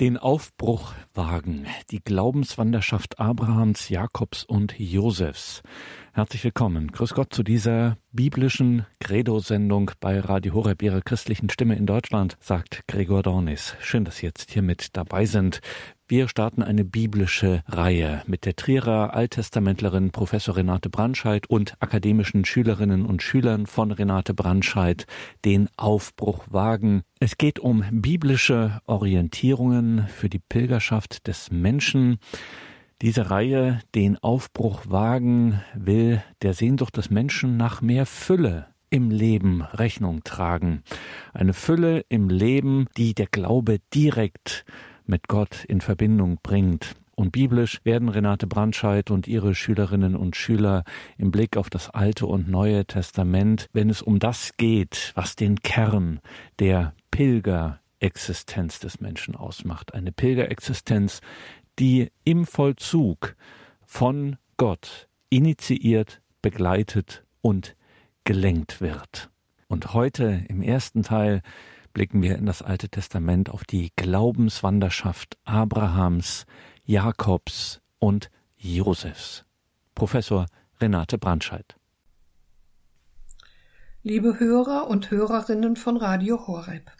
Den Aufbruch wagen, die Glaubenswanderschaft Abrahams, Jakobs und Josefs. Herzlich willkommen. Grüß Gott zu dieser biblischen Credo-Sendung bei Radio Horeb, Ihrer christlichen Stimme in Deutschland, sagt Gregor Dornis. Schön, dass Sie jetzt hier mit dabei sind. Wir starten eine biblische Reihe mit der Trierer Alttestamentlerin Professor Renate Brandscheid und akademischen Schülerinnen und Schülern von Renate Brandscheid den Aufbruch wagen. Es geht um biblische Orientierungen für die Pilgerschaft des Menschen. Diese Reihe, den Aufbruch wagen, will der Sehnsucht des Menschen nach mehr Fülle im Leben Rechnung tragen. Eine Fülle im Leben, die der Glaube direkt mit Gott in Verbindung bringt. Und biblisch werden Renate Brandscheid und ihre Schülerinnen und Schüler im Blick auf das Alte und Neue Testament, wenn es um das geht, was den Kern der Pilgerexistenz des Menschen ausmacht. Eine Pilgerexistenz, die im Vollzug von Gott initiiert, begleitet und gelenkt wird. Und heute im ersten Teil blicken wir in das Alte Testament auf die Glaubenswanderschaft Abrahams, Jakobs und Josefs. Professor Renate Brandscheid. Liebe Hörer und Hörerinnen von Radio Horeb.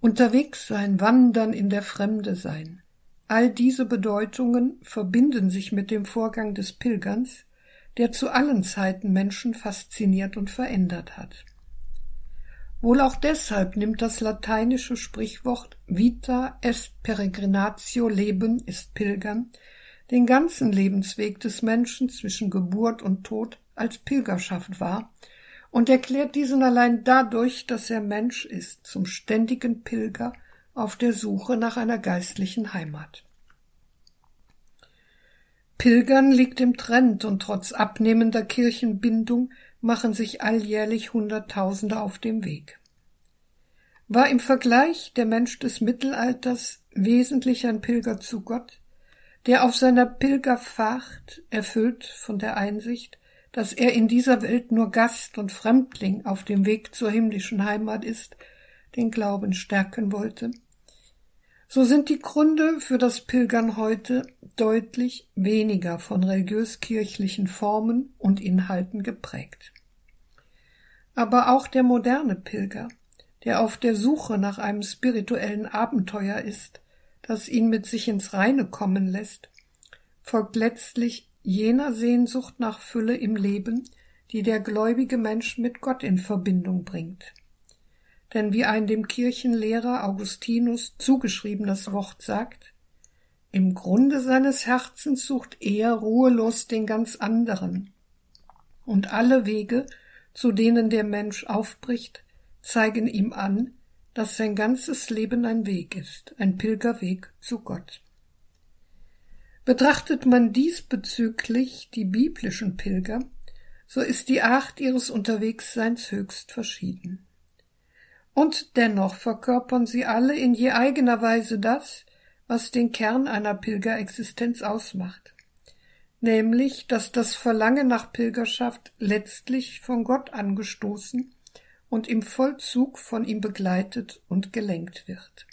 Unterwegs sein, wandern in der Fremde sein. All diese Bedeutungen verbinden sich mit dem Vorgang des Pilgerns, der zu allen Zeiten Menschen fasziniert und verändert hat. Wohl auch deshalb nimmt das lateinische Sprichwort Vita est peregrinatio Leben ist Pilgern den ganzen Lebensweg des Menschen zwischen Geburt und Tod als Pilgerschaft wahr und erklärt diesen allein dadurch, dass er Mensch ist, zum ständigen Pilger auf der Suche nach einer geistlichen Heimat. Pilgern liegt im Trend und trotz abnehmender Kirchenbindung machen sich alljährlich Hunderttausende auf dem Weg. War im Vergleich der Mensch des Mittelalters wesentlich ein Pilger zu Gott, der auf seiner Pilgerfahrt, erfüllt von der Einsicht, dass er in dieser Welt nur Gast und Fremdling auf dem Weg zur himmlischen Heimat ist, den Glauben stärken wollte, so sind die Gründe für das Pilgern heute deutlich weniger von religiös-kirchlichen Formen und Inhalten geprägt. Aber auch der moderne Pilger, der auf der Suche nach einem spirituellen Abenteuer ist, das ihn mit sich ins Reine kommen lässt, folgt letztlich jener Sehnsucht nach Fülle im Leben, die der gläubige Mensch mit Gott in Verbindung bringt. Denn wie ein dem Kirchenlehrer Augustinus zugeschriebenes Wort sagt, im Grunde seines Herzens sucht er ruhelos den ganz anderen. Und alle Wege, zu denen der Mensch aufbricht, zeigen ihm an, dass sein ganzes Leben ein Weg ist, ein Pilgerweg zu Gott. Betrachtet man diesbezüglich die biblischen Pilger, so ist die Art ihres Unterwegsseins höchst verschieden. Und dennoch verkörpern sie alle in je eigener Weise das, was den Kern einer Pilgerexistenz ausmacht, nämlich, dass das Verlangen nach Pilgerschaft letztlich von Gott angestoßen und im Vollzug von ihm begleitet und gelenkt wird.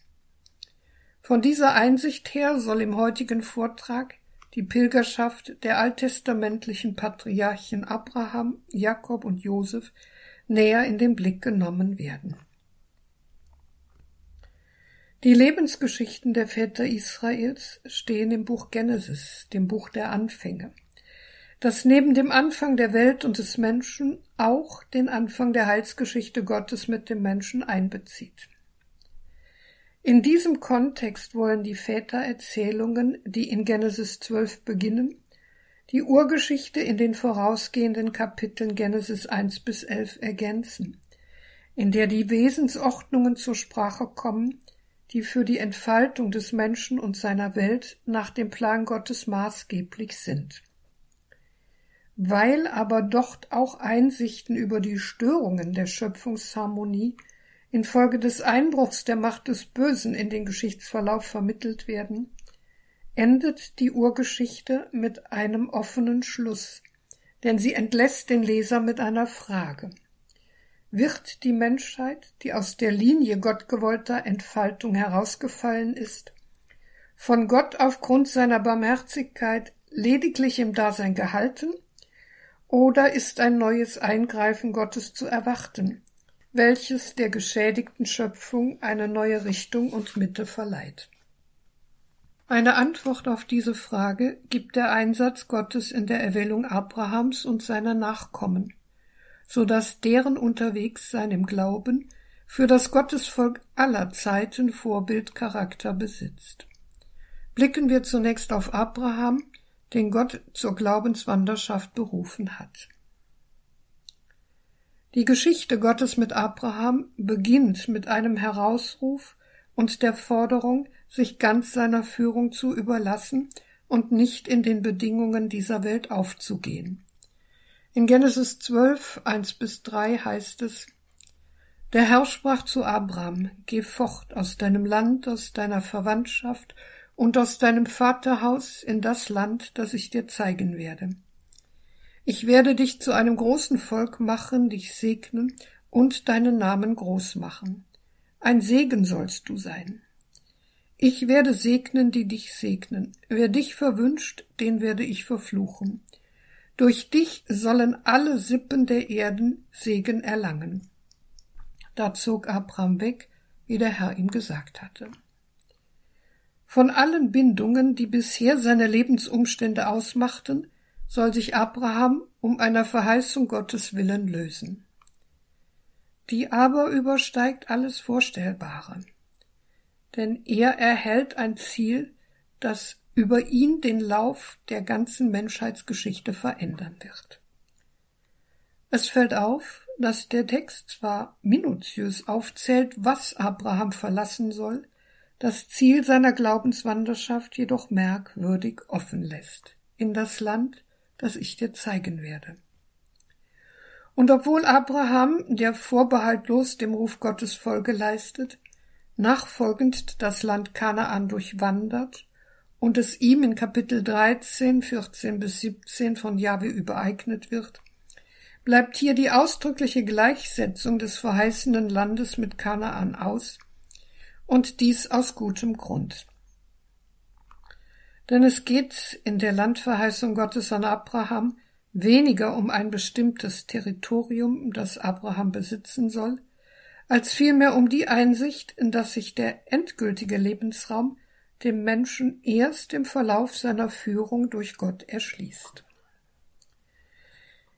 Von dieser Einsicht her soll im heutigen Vortrag die Pilgerschaft der alttestamentlichen Patriarchen Abraham, Jakob und Josef näher in den Blick genommen werden. Die Lebensgeschichten der Väter Israels stehen im Buch Genesis, dem Buch der Anfänge, das neben dem Anfang der Welt und des Menschen auch den Anfang der Heilsgeschichte Gottes mit dem Menschen einbezieht. In diesem Kontext wollen die Vätererzählungen, die in Genesis 12 beginnen, die Urgeschichte in den vorausgehenden Kapiteln Genesis 1 bis 11 ergänzen, in der die Wesensordnungen zur Sprache kommen, die für die Entfaltung des Menschen und seiner Welt nach dem Plan Gottes maßgeblich sind. Weil aber dort auch Einsichten über die Störungen der Schöpfungsharmonie infolge des Einbruchs der Macht des Bösen in den Geschichtsverlauf vermittelt werden, endet die Urgeschichte mit einem offenen Schluss, denn sie entlässt den Leser mit einer Frage. Wird die Menschheit, die aus der Linie gottgewollter Entfaltung herausgefallen ist, von Gott aufgrund seiner Barmherzigkeit lediglich im Dasein gehalten, oder ist ein neues Eingreifen Gottes zu erwarten, welches der geschädigten Schöpfung eine neue Richtung und Mitte verleiht? Eine Antwort auf diese Frage gibt der Einsatz Gottes in der Erwählung Abrahams und seiner Nachkommen so dass deren Unterwegssein im Glauben für das Gottesvolk aller Zeiten Vorbildcharakter besitzt. Blicken wir zunächst auf Abraham, den Gott zur Glaubenswanderschaft berufen hat. Die Geschichte Gottes mit Abraham beginnt mit einem Herausruf und der Forderung, sich ganz seiner Führung zu überlassen und nicht in den Bedingungen dieser Welt aufzugehen. In Genesis 12, 1 bis 3 heißt es, Der Herr sprach zu Abraham, Geh fort aus deinem Land, aus deiner Verwandtschaft und aus deinem Vaterhaus in das Land, das ich dir zeigen werde. Ich werde dich zu einem großen Volk machen, dich segnen und deinen Namen groß machen. Ein Segen sollst du sein. Ich werde segnen, die dich segnen. Wer dich verwünscht, den werde ich verfluchen. Durch dich sollen alle Sippen der Erden Segen erlangen. Da zog Abraham weg, wie der Herr ihm gesagt hatte. Von allen Bindungen, die bisher seine Lebensumstände ausmachten, soll sich Abraham um einer Verheißung Gottes willen lösen. Die aber übersteigt alles Vorstellbare. Denn er erhält ein Ziel, das über ihn den Lauf der ganzen Menschheitsgeschichte verändern wird. Es fällt auf, dass der Text zwar minutiös aufzählt, was Abraham verlassen soll, das Ziel seiner Glaubenswanderschaft jedoch merkwürdig offen lässt, in das Land, das ich dir zeigen werde. Und obwohl Abraham, der vorbehaltlos dem Ruf Gottes Folge leistet, nachfolgend das Land Kanaan durchwandert und es ihm in Kapitel 13, 14 bis 17 von Jahwe übereignet wird, bleibt hier die ausdrückliche Gleichsetzung des verheißenen Landes mit Kanaan aus, und dies aus gutem Grund. Denn es geht in der Landverheißung Gottes an Abraham weniger um ein bestimmtes Territorium, das Abraham besitzen soll, als vielmehr um die Einsicht, in dass sich der endgültige Lebensraum dem Menschen erst im Verlauf seiner Führung durch Gott erschließt.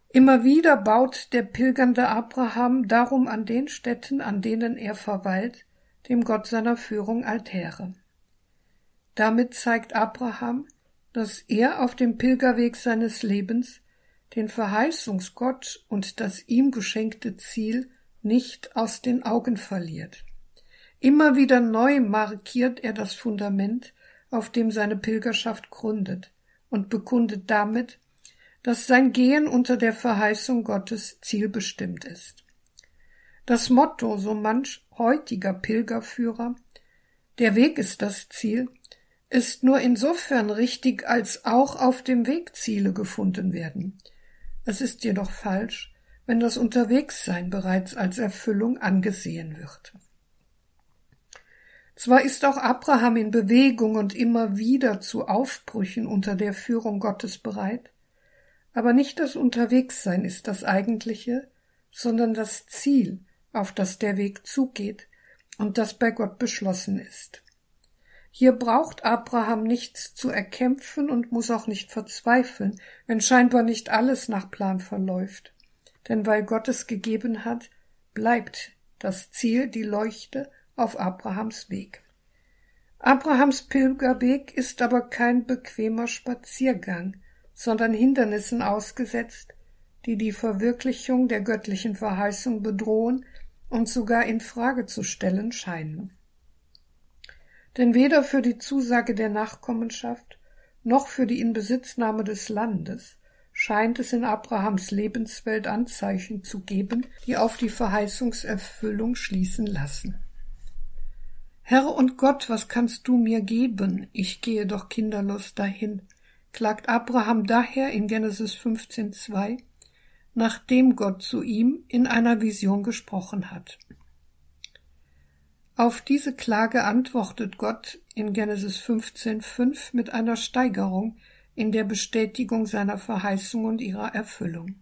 Immer wieder baut der pilgernde Abraham darum an den Städten, an denen er verweilt, dem Gott seiner Führung Altäre. Damit zeigt Abraham, dass er auf dem Pilgerweg seines Lebens den Verheißungsgott und das ihm geschenkte Ziel nicht aus den Augen verliert. Immer wieder neu markiert er das Fundament, auf dem seine Pilgerschaft gründet und bekundet damit, dass sein Gehen unter der Verheißung Gottes zielbestimmt ist. Das Motto so manch heutiger Pilgerführer Der Weg ist das Ziel ist nur insofern richtig, als auch auf dem Weg Ziele gefunden werden. Es ist jedoch falsch, wenn das Unterwegssein bereits als Erfüllung angesehen wird. Zwar ist auch Abraham in Bewegung und immer wieder zu Aufbrüchen unter der Führung Gottes bereit, aber nicht das Unterwegssein ist das eigentliche, sondern das Ziel, auf das der Weg zugeht und das bei Gott beschlossen ist. Hier braucht Abraham nichts zu erkämpfen und muss auch nicht verzweifeln, wenn scheinbar nicht alles nach Plan verläuft. Denn weil Gott es gegeben hat, bleibt das Ziel die Leuchte auf Abrahams Weg. Abrahams Pilgerweg ist aber kein bequemer Spaziergang, sondern Hindernissen ausgesetzt, die die Verwirklichung der göttlichen Verheißung bedrohen und sogar in Frage zu stellen scheinen. Denn weder für die Zusage der Nachkommenschaft noch für die Inbesitznahme des Landes scheint es in Abrahams Lebenswelt Anzeichen zu geben, die auf die Verheißungserfüllung schließen lassen. Herr und Gott, was kannst du mir geben? Ich gehe doch kinderlos dahin, klagt Abraham daher in Genesis 15,2, nachdem Gott zu ihm in einer Vision gesprochen hat. Auf diese Klage antwortet Gott in Genesis 15,5 mit einer Steigerung in der Bestätigung seiner Verheißung und ihrer Erfüllung.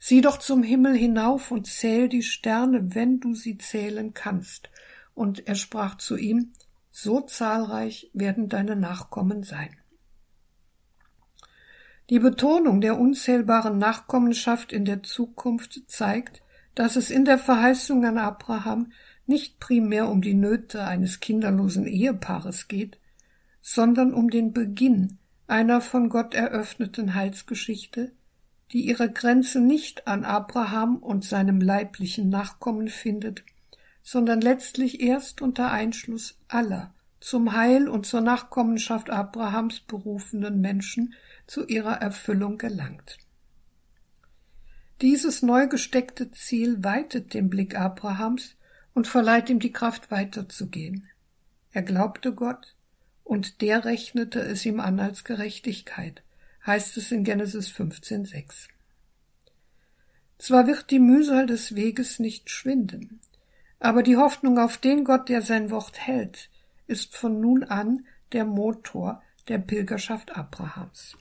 Sieh doch zum Himmel hinauf und zähl die Sterne, wenn du sie zählen kannst. Und er sprach zu ihm, so zahlreich werden deine Nachkommen sein. Die Betonung der unzählbaren Nachkommenschaft in der Zukunft zeigt, dass es in der Verheißung an Abraham nicht primär um die Nöte eines kinderlosen Ehepaares geht, sondern um den Beginn einer von Gott eröffneten Heilsgeschichte, die ihre Grenze nicht an Abraham und seinem leiblichen Nachkommen findet, sondern letztlich erst unter Einschluss aller zum Heil und zur Nachkommenschaft Abrahams berufenen Menschen zu ihrer Erfüllung gelangt. Dieses neu gesteckte Ziel weitet den Blick Abrahams und verleiht ihm die Kraft weiterzugehen. Er glaubte Gott, und der rechnete es ihm an als Gerechtigkeit, heißt es in Genesis 15,6. Zwar wird die Mühsal des Weges nicht schwinden, aber die Hoffnung auf den Gott, der sein Wort hält, ist von nun an der Motor der Pilgerschaft Abrahams.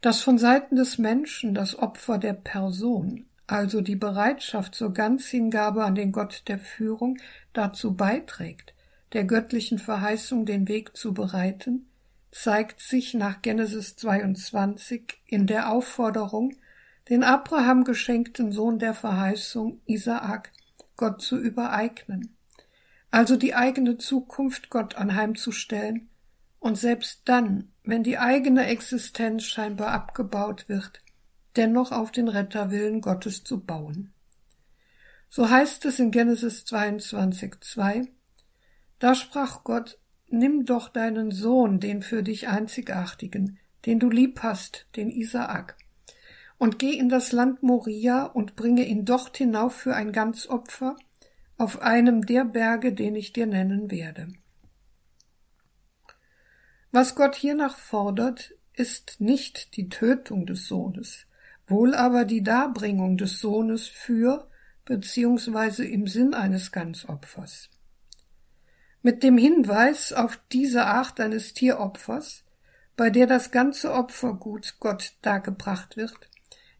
Dass von Seiten des Menschen das Opfer der Person also die Bereitschaft zur Ganzhingabe an den Gott der Führung dazu beiträgt, der göttlichen Verheißung den Weg zu bereiten, zeigt sich nach Genesis 22 in der Aufforderung, den Abraham geschenkten Sohn der Verheißung Isaak Gott zu übereignen, also die eigene Zukunft Gott anheimzustellen. Und selbst dann, wenn die eigene Existenz scheinbar abgebaut wird, dennoch auf den Retterwillen Gottes zu bauen. So heißt es in Genesis 22,2 Da sprach Gott, Nimm doch deinen Sohn, den für dich einzigartigen, den du lieb hast, den Isaak, und geh in das Land Moria und bringe ihn dort hinauf für ein Ganzopfer auf einem der Berge, den ich dir nennen werde. Was Gott hiernach fordert, ist nicht die Tötung des Sohnes, wohl aber die Darbringung des Sohnes für beziehungsweise im Sinn eines Ganzopfers. Mit dem Hinweis auf diese Art eines Tieropfers, bei der das ganze Opfergut Gott dargebracht wird,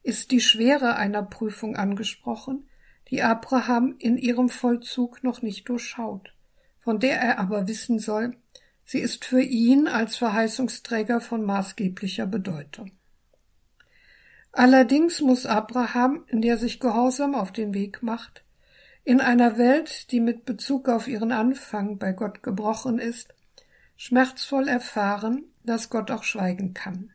ist die Schwere einer Prüfung angesprochen, die Abraham in ihrem Vollzug noch nicht durchschaut, von der er aber wissen soll, sie ist für ihn als Verheißungsträger von maßgeblicher Bedeutung. Allerdings muss Abraham, der sich gehorsam auf den Weg macht, in einer Welt, die mit Bezug auf ihren Anfang bei Gott gebrochen ist, schmerzvoll erfahren, dass Gott auch schweigen kann.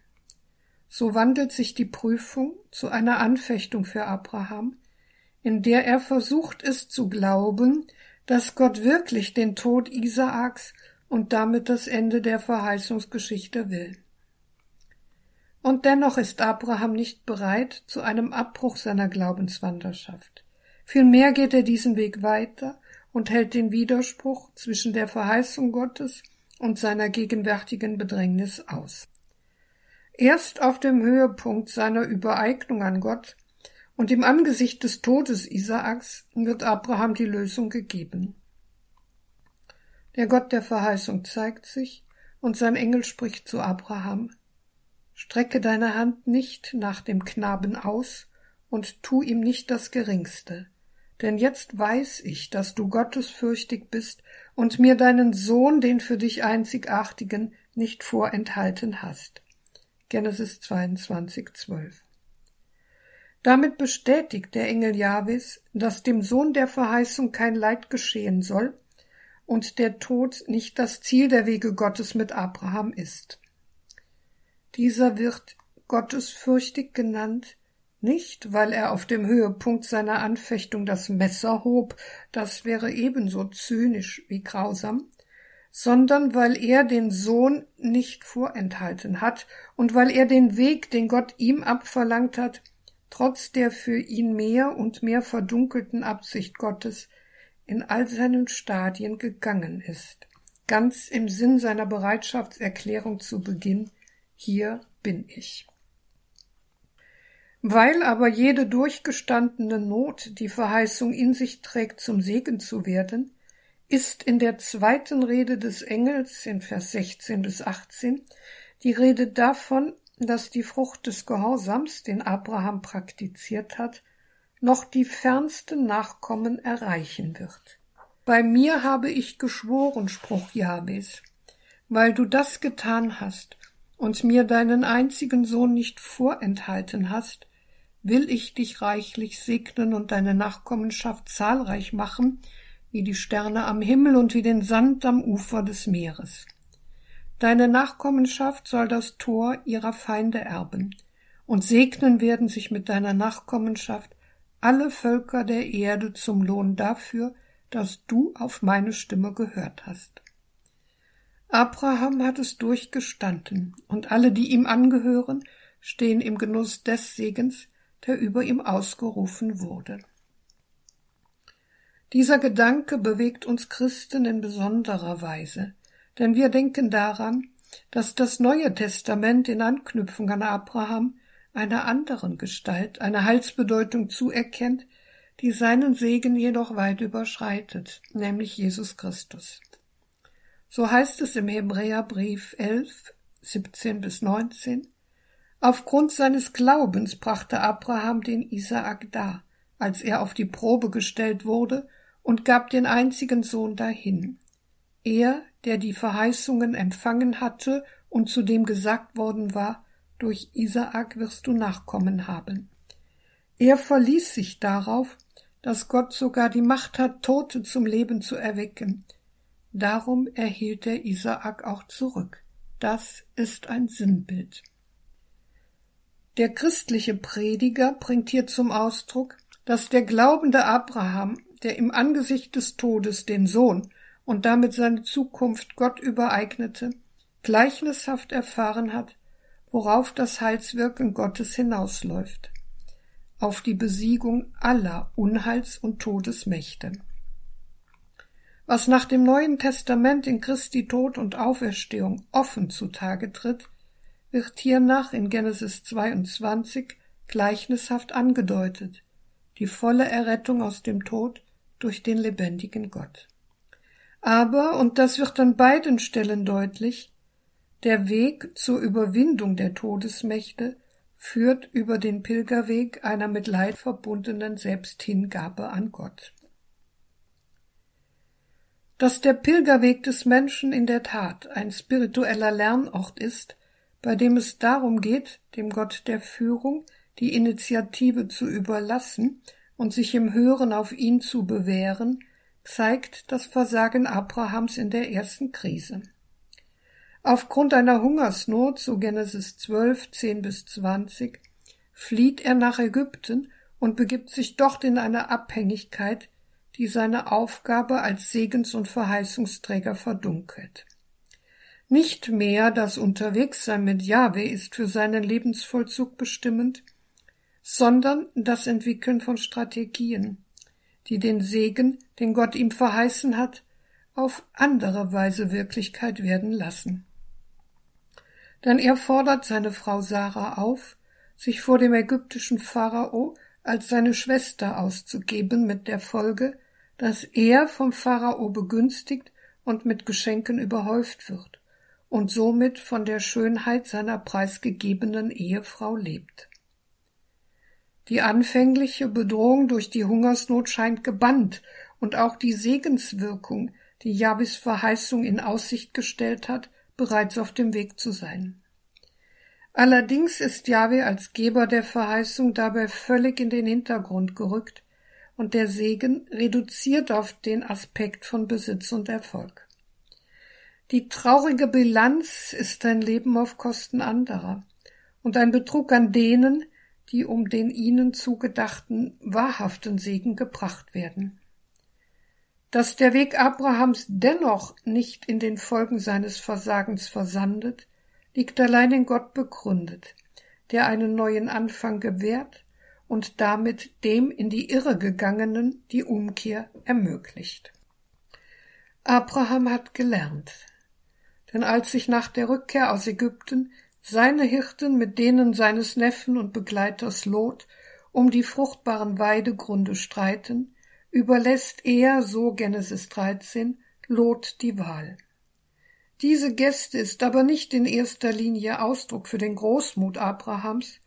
So wandelt sich die Prüfung zu einer Anfechtung für Abraham, in der er versucht ist zu glauben, dass Gott wirklich den Tod Isaaks und damit das Ende der Verheißungsgeschichte will. Und dennoch ist Abraham nicht bereit zu einem Abbruch seiner Glaubenswanderschaft. Vielmehr geht er diesen Weg weiter und hält den Widerspruch zwischen der Verheißung Gottes und seiner gegenwärtigen Bedrängnis aus. Erst auf dem Höhepunkt seiner Übereignung an Gott und im Angesicht des Todes Isaaks wird Abraham die Lösung gegeben. Der Gott der Verheißung zeigt sich, und sein Engel spricht zu Abraham Strecke deine Hand nicht nach dem Knaben aus und tu ihm nicht das Geringste. Denn jetzt weiß ich, dass du gottesfürchtig bist und mir deinen Sohn, den für dich einzigartigen, nicht vorenthalten hast. Genesis 22, 12. Damit bestätigt der Engel Jahwes, dass dem Sohn der Verheißung kein Leid geschehen soll und der Tod nicht das Ziel der Wege Gottes mit Abraham ist. Dieser wird gottesfürchtig genannt, nicht weil er auf dem Höhepunkt seiner Anfechtung das Messer hob, das wäre ebenso zynisch wie grausam, sondern weil er den Sohn nicht vorenthalten hat und weil er den Weg, den Gott ihm abverlangt hat, trotz der für ihn mehr und mehr verdunkelten Absicht Gottes, in all seinen Stadien gegangen ist, ganz im Sinn seiner Bereitschaftserklärung zu Beginn, hier bin ich. Weil aber jede durchgestandene Not die Verheißung in sich trägt, zum Segen zu werden, ist in der zweiten Rede des Engels in Vers 16 bis 18 die Rede davon, dass die Frucht des Gehorsams, den Abraham praktiziert hat, noch die fernsten Nachkommen erreichen wird. Bei mir habe ich geschworen, Spruch Jabes, weil du das getan hast und mir deinen einzigen Sohn nicht vorenthalten hast, will ich dich reichlich segnen und deine Nachkommenschaft zahlreich machen, wie die Sterne am Himmel und wie den Sand am Ufer des Meeres. Deine Nachkommenschaft soll das Tor ihrer Feinde erben, und segnen werden sich mit deiner Nachkommenschaft alle Völker der Erde zum Lohn dafür, dass du auf meine Stimme gehört hast. Abraham hat es durchgestanden, und alle, die ihm angehören, stehen im Genuss des Segens, der über ihm ausgerufen wurde. Dieser Gedanke bewegt uns Christen in besonderer Weise, denn wir denken daran, dass das Neue Testament in Anknüpfung an Abraham einer anderen Gestalt eine Heilsbedeutung zuerkennt, die seinen Segen jedoch weit überschreitet, nämlich Jesus Christus. So heißt es im Hebräerbrief 11, 17 bis 19, Aufgrund seines Glaubens brachte Abraham den Isaak dar, als er auf die Probe gestellt wurde, und gab den einzigen Sohn dahin. Er, der die Verheißungen empfangen hatte und zu dem gesagt worden war, durch Isaak wirst du Nachkommen haben. Er verließ sich darauf, dass Gott sogar die Macht hat, Tote zum Leben zu erwecken. Darum erhielt er Isaak auch zurück. Das ist ein Sinnbild. Der christliche Prediger bringt hier zum Ausdruck, dass der glaubende Abraham, der im Angesicht des Todes den Sohn und damit seine Zukunft Gott übereignete, gleichnishaft erfahren hat, worauf das Heilswirken Gottes hinausläuft, auf die Besiegung aller Unheils- und Todesmächte. Was nach dem Neuen Testament in Christi Tod und Auferstehung offen zutage tritt, wird hiernach in Genesis 22 gleichnishaft angedeutet, die volle Errettung aus dem Tod durch den lebendigen Gott. Aber, und das wird an beiden Stellen deutlich, der Weg zur Überwindung der Todesmächte führt über den Pilgerweg einer mit Leid verbundenen Selbsthingabe an Gott. Dass der Pilgerweg des Menschen in der Tat ein spiritueller Lernort ist, bei dem es darum geht, dem Gott der Führung die Initiative zu überlassen und sich im Hören auf ihn zu bewähren, zeigt das Versagen Abrahams in der ersten Krise. Aufgrund einer Hungersnot, so Genesis 12, 10 bis 20, flieht er nach Ägypten und begibt sich dort in eine Abhängigkeit, die seine Aufgabe als Segens- und Verheißungsträger verdunkelt. Nicht mehr das Unterwegssein mit Jahwe ist für seinen Lebensvollzug bestimmend, sondern das Entwickeln von Strategien, die den Segen, den Gott ihm verheißen hat, auf andere Weise Wirklichkeit werden lassen denn er fordert seine Frau Sarah auf, sich vor dem ägyptischen Pharao als seine Schwester auszugeben, mit der Folge, dass er vom Pharao begünstigt und mit Geschenken überhäuft wird und somit von der Schönheit seiner preisgegebenen Ehefrau lebt. Die anfängliche Bedrohung durch die Hungersnot scheint gebannt und auch die Segenswirkung, die Jabis Verheißung in Aussicht gestellt hat, bereits auf dem Weg zu sein. Allerdings ist Jahwe als Geber der Verheißung dabei völlig in den Hintergrund gerückt und der Segen reduziert auf den Aspekt von Besitz und Erfolg. Die traurige Bilanz ist ein Leben auf Kosten anderer und ein Betrug an denen, die um den ihnen zugedachten wahrhaften Segen gebracht werden. Dass der Weg Abrahams dennoch nicht in den Folgen seines Versagens versandet, liegt allein in Gott begründet, der einen neuen Anfang gewährt und damit dem in die Irre gegangenen die Umkehr ermöglicht. Abraham hat gelernt, denn als sich nach der Rückkehr aus Ägypten seine Hirten mit denen seines Neffen und Begleiters Lot um die fruchtbaren Weidegründe streiten, überlässt er, so Genesis 13, Lot die Wahl. Diese Geste ist aber nicht in erster Linie Ausdruck für den Großmut Abrahams,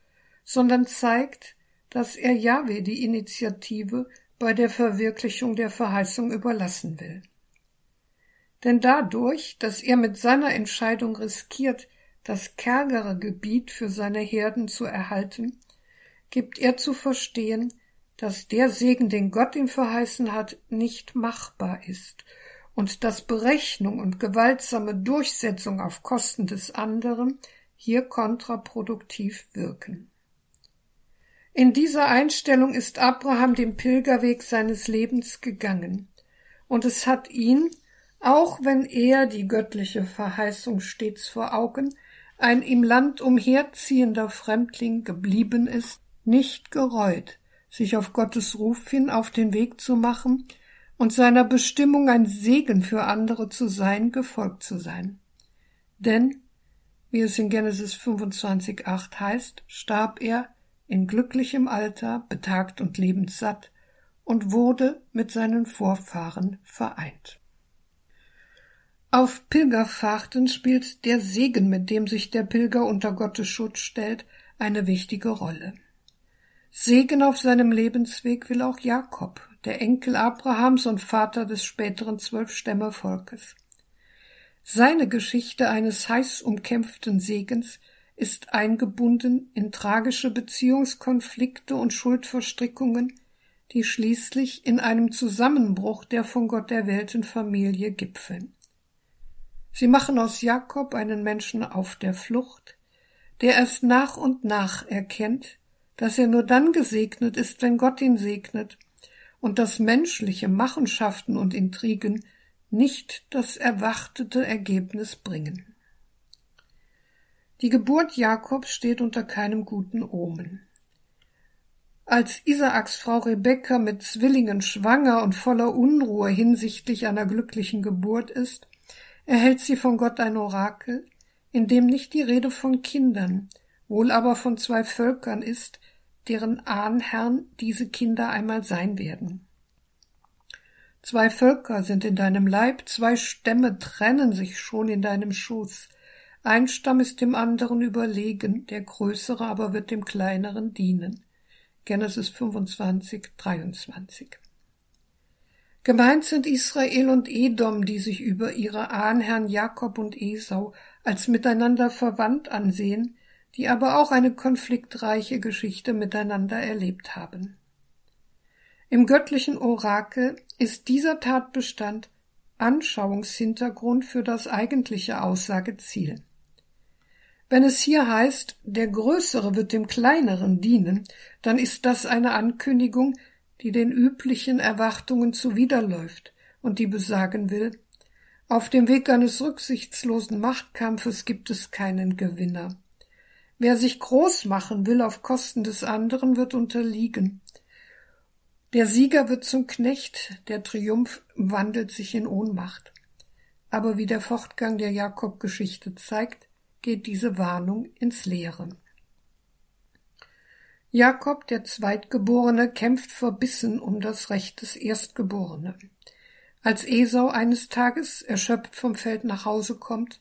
sondern zeigt, dass er Jahwe die Initiative bei der Verwirklichung der Verheißung überlassen will. Denn dadurch, dass er mit seiner Entscheidung riskiert, das kärgere Gebiet für seine Herden zu erhalten, gibt er zu verstehen, dass der Segen, den Gott ihm verheißen hat, nicht machbar ist und dass Berechnung und gewaltsame Durchsetzung auf Kosten des anderen hier kontraproduktiv wirken. In dieser Einstellung ist Abraham den Pilgerweg seines Lebens gegangen, und es hat ihn, auch wenn er die göttliche Verheißung stets vor Augen, ein im Land umherziehender Fremdling geblieben ist, nicht gereut, sich auf Gottes Ruf hin auf den Weg zu machen und seiner Bestimmung ein Segen für andere zu sein, gefolgt zu sein. Denn, wie es in Genesis 25,8 heißt, starb er in glücklichem Alter, betagt und lebenssatt und wurde mit seinen Vorfahren vereint. Auf Pilgerfahrten spielt der Segen, mit dem sich der Pilger unter Gottes Schutz stellt, eine wichtige Rolle. Segen auf seinem Lebensweg will auch Jakob, der Enkel Abrahams und Vater des späteren Zwölfstämmervolkes. Seine Geschichte eines heiß umkämpften Segens ist eingebunden in tragische Beziehungskonflikte und Schuldverstrickungen, die schließlich in einem Zusammenbruch der von Gott erwählten Familie gipfeln. Sie machen aus Jakob einen Menschen auf der Flucht, der erst nach und nach erkennt, dass er nur dann gesegnet ist, wenn Gott ihn segnet, und dass menschliche Machenschaften und Intrigen nicht das erwartete Ergebnis bringen. Die Geburt Jakobs steht unter keinem guten Omen. Als Isaaks Frau Rebekka mit Zwillingen schwanger und voller Unruhe hinsichtlich einer glücklichen Geburt ist, erhält sie von Gott ein Orakel, in dem nicht die Rede von Kindern, wohl aber von zwei Völkern ist, deren Ahnherren diese Kinder einmal sein werden. Zwei Völker sind in deinem Leib, zwei Stämme trennen sich schon in deinem Schoß. Ein Stamm ist dem anderen überlegen, der größere aber wird dem kleineren dienen. Genesis 25, 23. Gemeint sind Israel und Edom, die sich über ihre Ahnherren Jakob und Esau als miteinander verwandt ansehen, die aber auch eine konfliktreiche Geschichte miteinander erlebt haben. Im göttlichen Orakel ist dieser Tatbestand Anschauungshintergrund für das eigentliche Aussageziel. Wenn es hier heißt, der Größere wird dem Kleineren dienen, dann ist das eine Ankündigung, die den üblichen Erwartungen zuwiderläuft und die besagen will, auf dem Weg eines rücksichtslosen Machtkampfes gibt es keinen Gewinner. Wer sich groß machen will auf Kosten des anderen, wird unterliegen. Der Sieger wird zum Knecht, der Triumph wandelt sich in Ohnmacht. Aber wie der Fortgang der Jakob-Geschichte zeigt, geht diese Warnung ins Leere. Jakob, der Zweitgeborene, kämpft verbissen um das Recht des Erstgeborenen. Als Esau eines Tages erschöpft vom Feld nach Hause kommt,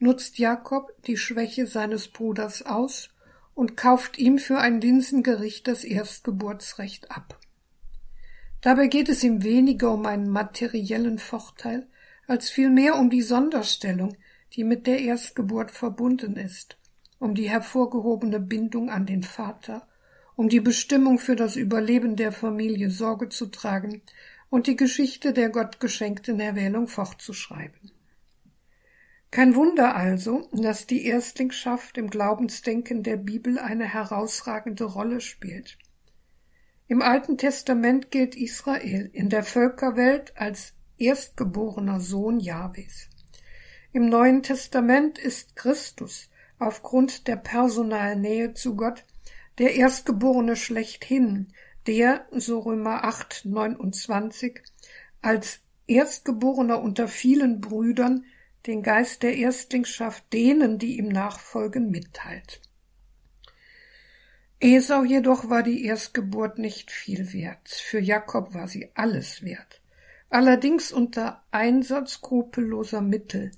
nutzt Jakob die Schwäche seines Bruders aus und kauft ihm für ein Linsengericht das Erstgeburtsrecht ab. Dabei geht es ihm weniger um einen materiellen Vorteil, als vielmehr um die Sonderstellung, die mit der Erstgeburt verbunden ist, um die hervorgehobene Bindung an den Vater, um die Bestimmung für das Überleben der Familie Sorge zu tragen und die Geschichte der Gott geschenkten Erwählung fortzuschreiben. Kein Wunder also, dass die Erstlingschaft im Glaubensdenken der Bibel eine herausragende Rolle spielt. Im Alten Testament gilt Israel in der Völkerwelt als erstgeborener Sohn Jahwes. Im Neuen Testament ist Christus aufgrund der personalen Nähe zu Gott der Erstgeborene schlechthin, der, so Römer 8, 29, als Erstgeborener unter vielen Brüdern den Geist der Erstlingschaft denen, die ihm nachfolgen, mitteilt. Esau jedoch war die Erstgeburt nicht viel wert, für Jakob war sie alles wert, allerdings unter Einsatz skrupelloser Mittel,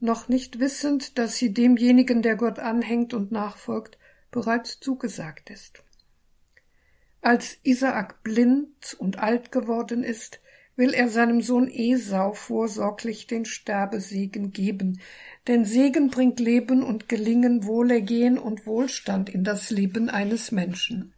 noch nicht wissend, dass sie demjenigen, der Gott anhängt und nachfolgt, bereits zugesagt ist. Als Isaak blind und alt geworden ist, will er seinem Sohn Esau vorsorglich den Sterbesegen geben, denn Segen bringt Leben und Gelingen, Wohlergehen und Wohlstand in das Leben eines Menschen.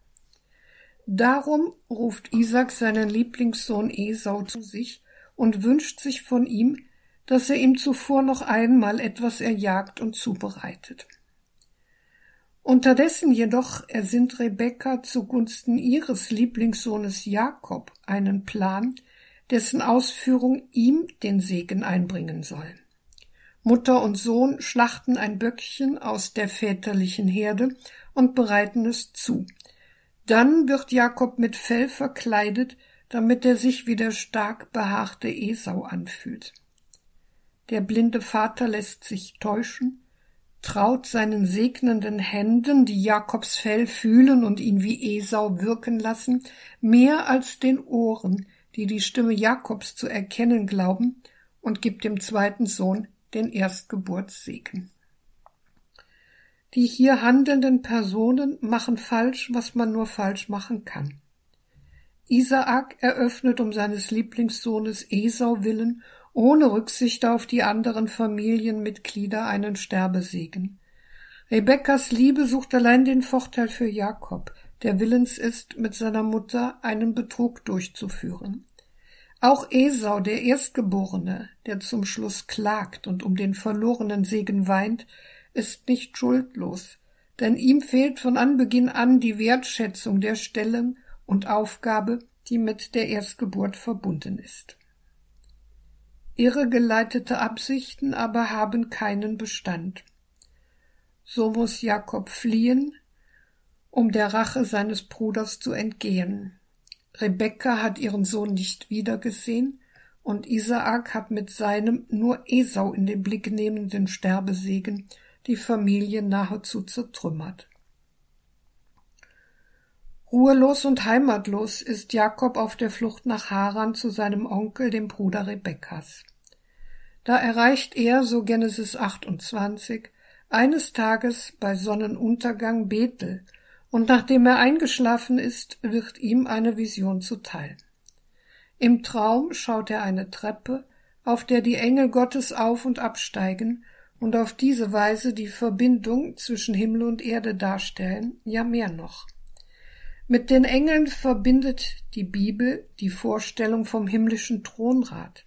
Darum ruft Isaac seinen Lieblingssohn Esau zu sich und wünscht sich von ihm, dass er ihm zuvor noch einmal etwas erjagt und zubereitet. Unterdessen jedoch ersinnt Rebekka zugunsten ihres Lieblingssohnes Jakob einen Plan, dessen Ausführung ihm den Segen einbringen soll. Mutter und Sohn schlachten ein Böckchen aus der väterlichen Herde und bereiten es zu. Dann wird Jakob mit Fell verkleidet, damit er sich wie der stark behaarte Esau anfühlt. Der blinde Vater lässt sich täuschen, traut seinen segnenden Händen, die Jakobs Fell fühlen und ihn wie Esau wirken lassen, mehr als den Ohren, die die Stimme Jakobs zu erkennen glauben, und gibt dem zweiten Sohn den Erstgeburtssegen. Die hier handelnden Personen machen falsch, was man nur falsch machen kann. Isaak eröffnet um seines Lieblingssohnes Esau willen ohne Rücksicht auf die anderen Familienmitglieder einen Sterbesegen. Rebekkas Liebe sucht allein den Vorteil für Jakob, der willens ist, mit seiner Mutter einen Betrug durchzuführen. Auch Esau, der Erstgeborene, der zum Schluss klagt und um den verlorenen Segen weint, ist nicht schuldlos, denn ihm fehlt von Anbeginn an die Wertschätzung der Stellung und Aufgabe, die mit der Erstgeburt verbunden ist. Irregeleitete Absichten aber haben keinen Bestand. So muss Jakob fliehen, um der Rache seines Bruders zu entgehen. Rebekka hat ihren Sohn nicht wiedergesehen, und Isaak hat mit seinem nur Esau in den Blick nehmenden Sterbesegen die Familie nahezu zertrümmert. Ruhelos und heimatlos ist Jakob auf der Flucht nach Haran zu seinem Onkel, dem Bruder Rebekkas. Da erreicht er, so Genesis 28, eines Tages bei Sonnenuntergang Bethel, und nachdem er eingeschlafen ist, wird ihm eine Vision zuteil. Im Traum schaut er eine Treppe, auf der die Engel Gottes auf und absteigen und auf diese Weise die Verbindung zwischen Himmel und Erde darstellen, ja mehr noch. Mit den Engeln verbindet die Bibel die Vorstellung vom himmlischen Thronrat,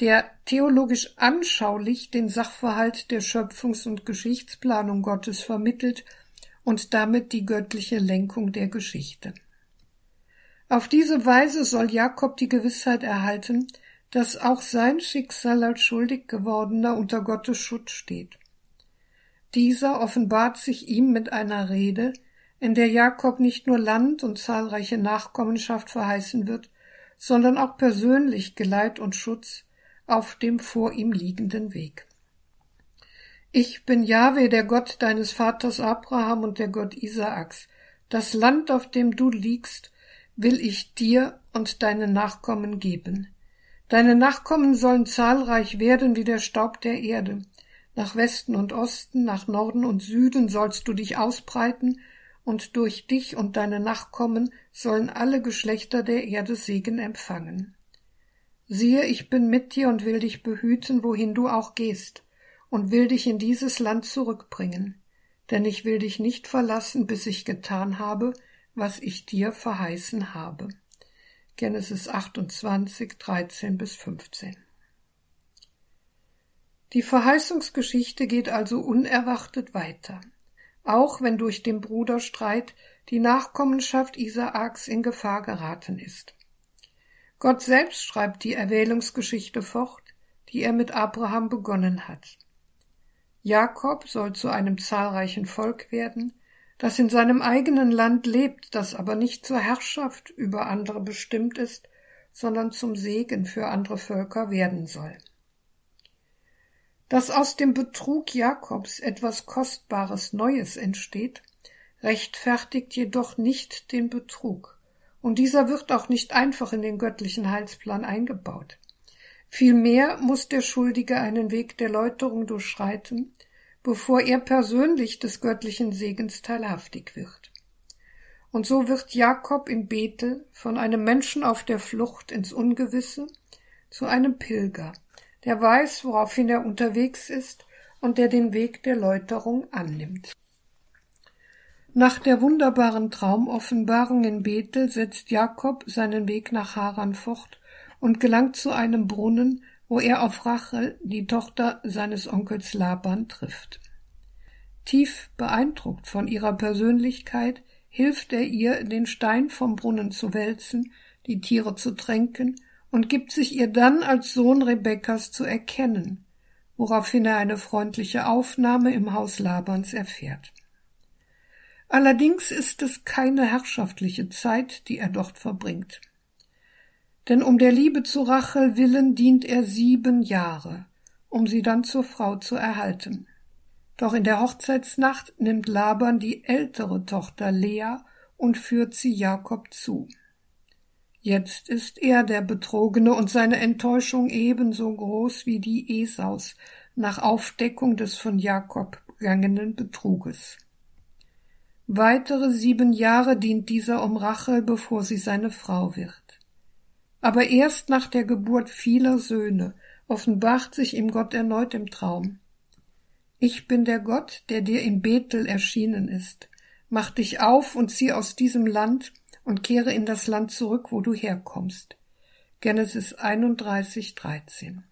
der theologisch anschaulich den Sachverhalt der Schöpfungs- und Geschichtsplanung Gottes vermittelt und damit die göttliche Lenkung der Geschichte. Auf diese Weise soll Jakob die Gewissheit erhalten, dass auch sein Schicksal als schuldig gewordener unter Gottes Schutz steht. Dieser offenbart sich ihm mit einer Rede, in der Jakob nicht nur Land und zahlreiche Nachkommenschaft verheißen wird, sondern auch persönlich Geleit und Schutz auf dem vor ihm liegenden Weg. Ich bin Jahwe, der Gott deines Vaters Abraham und der Gott Isaaks. Das Land, auf dem du liegst, will ich dir und deinen Nachkommen geben. Deine Nachkommen sollen zahlreich werden wie der Staub der Erde. Nach Westen und Osten, nach Norden und Süden sollst du dich ausbreiten, und durch dich und deine Nachkommen sollen alle Geschlechter der Erde Segen empfangen. Siehe, ich bin mit dir und will dich behüten, wohin du auch gehst und will dich in dieses Land zurückbringen, denn ich will dich nicht verlassen, bis ich getan habe, was ich dir verheißen habe. Genesis 28, 13 bis 15. Die Verheißungsgeschichte geht also unerwartet weiter, auch wenn durch den Bruderstreit die Nachkommenschaft Isaaks in Gefahr geraten ist. Gott selbst schreibt die Erwählungsgeschichte fort, die er mit Abraham begonnen hat. Jakob soll zu einem zahlreichen Volk werden, das in seinem eigenen Land lebt, das aber nicht zur Herrschaft über andere bestimmt ist, sondern zum Segen für andere Völker werden soll. Dass aus dem Betrug Jakobs etwas Kostbares Neues entsteht, rechtfertigt jedoch nicht den Betrug, und dieser wird auch nicht einfach in den göttlichen Heilsplan eingebaut. Vielmehr muss der Schuldige einen Weg der Läuterung durchschreiten, bevor er persönlich des göttlichen Segens teilhaftig wird. Und so wird Jakob in Bethel von einem Menschen auf der Flucht ins Ungewisse zu einem Pilger, der weiß, woraufhin er unterwegs ist und der den Weg der Läuterung annimmt. Nach der wunderbaren Traumoffenbarung in Bethel setzt Jakob seinen Weg nach Haran fort und gelangt zu einem Brunnen, wo er auf Rachel, die Tochter seines Onkels Laban, trifft. Tief beeindruckt von ihrer Persönlichkeit hilft er ihr, den Stein vom Brunnen zu wälzen, die Tiere zu tränken und gibt sich ihr dann als Sohn Rebekkas zu erkennen, woraufhin er eine freundliche Aufnahme im Haus Labans erfährt. Allerdings ist es keine herrschaftliche Zeit, die er dort verbringt. Denn um der Liebe zu Rachel willen dient er sieben Jahre, um sie dann zur Frau zu erhalten. Doch in der Hochzeitsnacht nimmt Laban die ältere Tochter Lea und führt sie Jakob zu. Jetzt ist er der Betrogene und seine Enttäuschung ebenso groß wie die Esaus nach Aufdeckung des von Jakob begangenen Betruges. Weitere sieben Jahre dient dieser um Rachel, bevor sie seine Frau wird. Aber erst nach der Geburt vieler Söhne offenbart sich ihm Gott erneut im Traum. Ich bin der Gott, der dir in Bethel erschienen ist. Mach dich auf und zieh aus diesem Land und kehre in das Land zurück, wo du herkommst. Genesis 31, 13.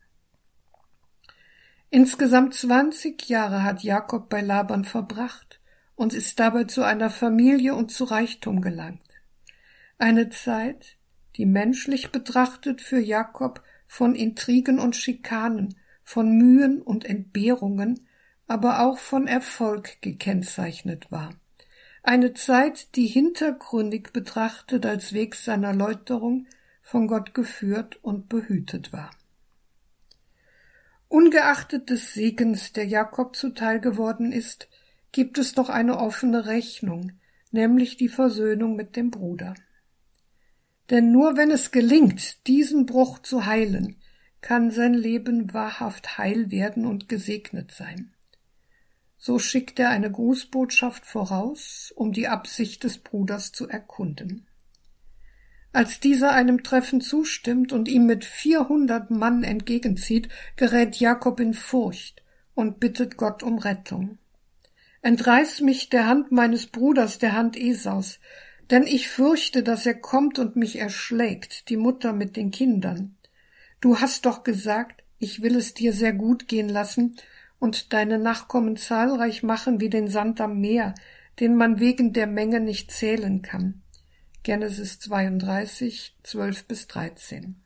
Insgesamt zwanzig Jahre hat Jakob bei Laban verbracht und ist dabei zu einer Familie und zu Reichtum gelangt. Eine Zeit, die menschlich betrachtet für Jakob von Intrigen und Schikanen, von Mühen und Entbehrungen, aber auch von Erfolg gekennzeichnet war eine Zeit, die hintergründig betrachtet als Weg seiner Läuterung von Gott geführt und behütet war. Ungeachtet des Segens, der Jakob zuteil geworden ist, gibt es doch eine offene Rechnung, nämlich die Versöhnung mit dem Bruder. Denn nur wenn es gelingt, diesen Bruch zu heilen, kann sein Leben wahrhaft heil werden und gesegnet sein. So schickt er eine Grußbotschaft voraus, um die Absicht des Bruders zu erkunden. Als dieser einem Treffen zustimmt und ihm mit vierhundert Mann entgegenzieht, gerät Jakob in Furcht und bittet Gott um Rettung. Entreiß mich der Hand meines Bruders, der Hand Esaus, denn ich fürchte, dass er kommt und mich erschlägt, die Mutter mit den Kindern. Du hast doch gesagt, ich will es dir sehr gut gehen lassen, und deine Nachkommen zahlreich machen wie den Sand am Meer, den man wegen der Menge nicht zählen kann. Genesis 32, 12 bis 13.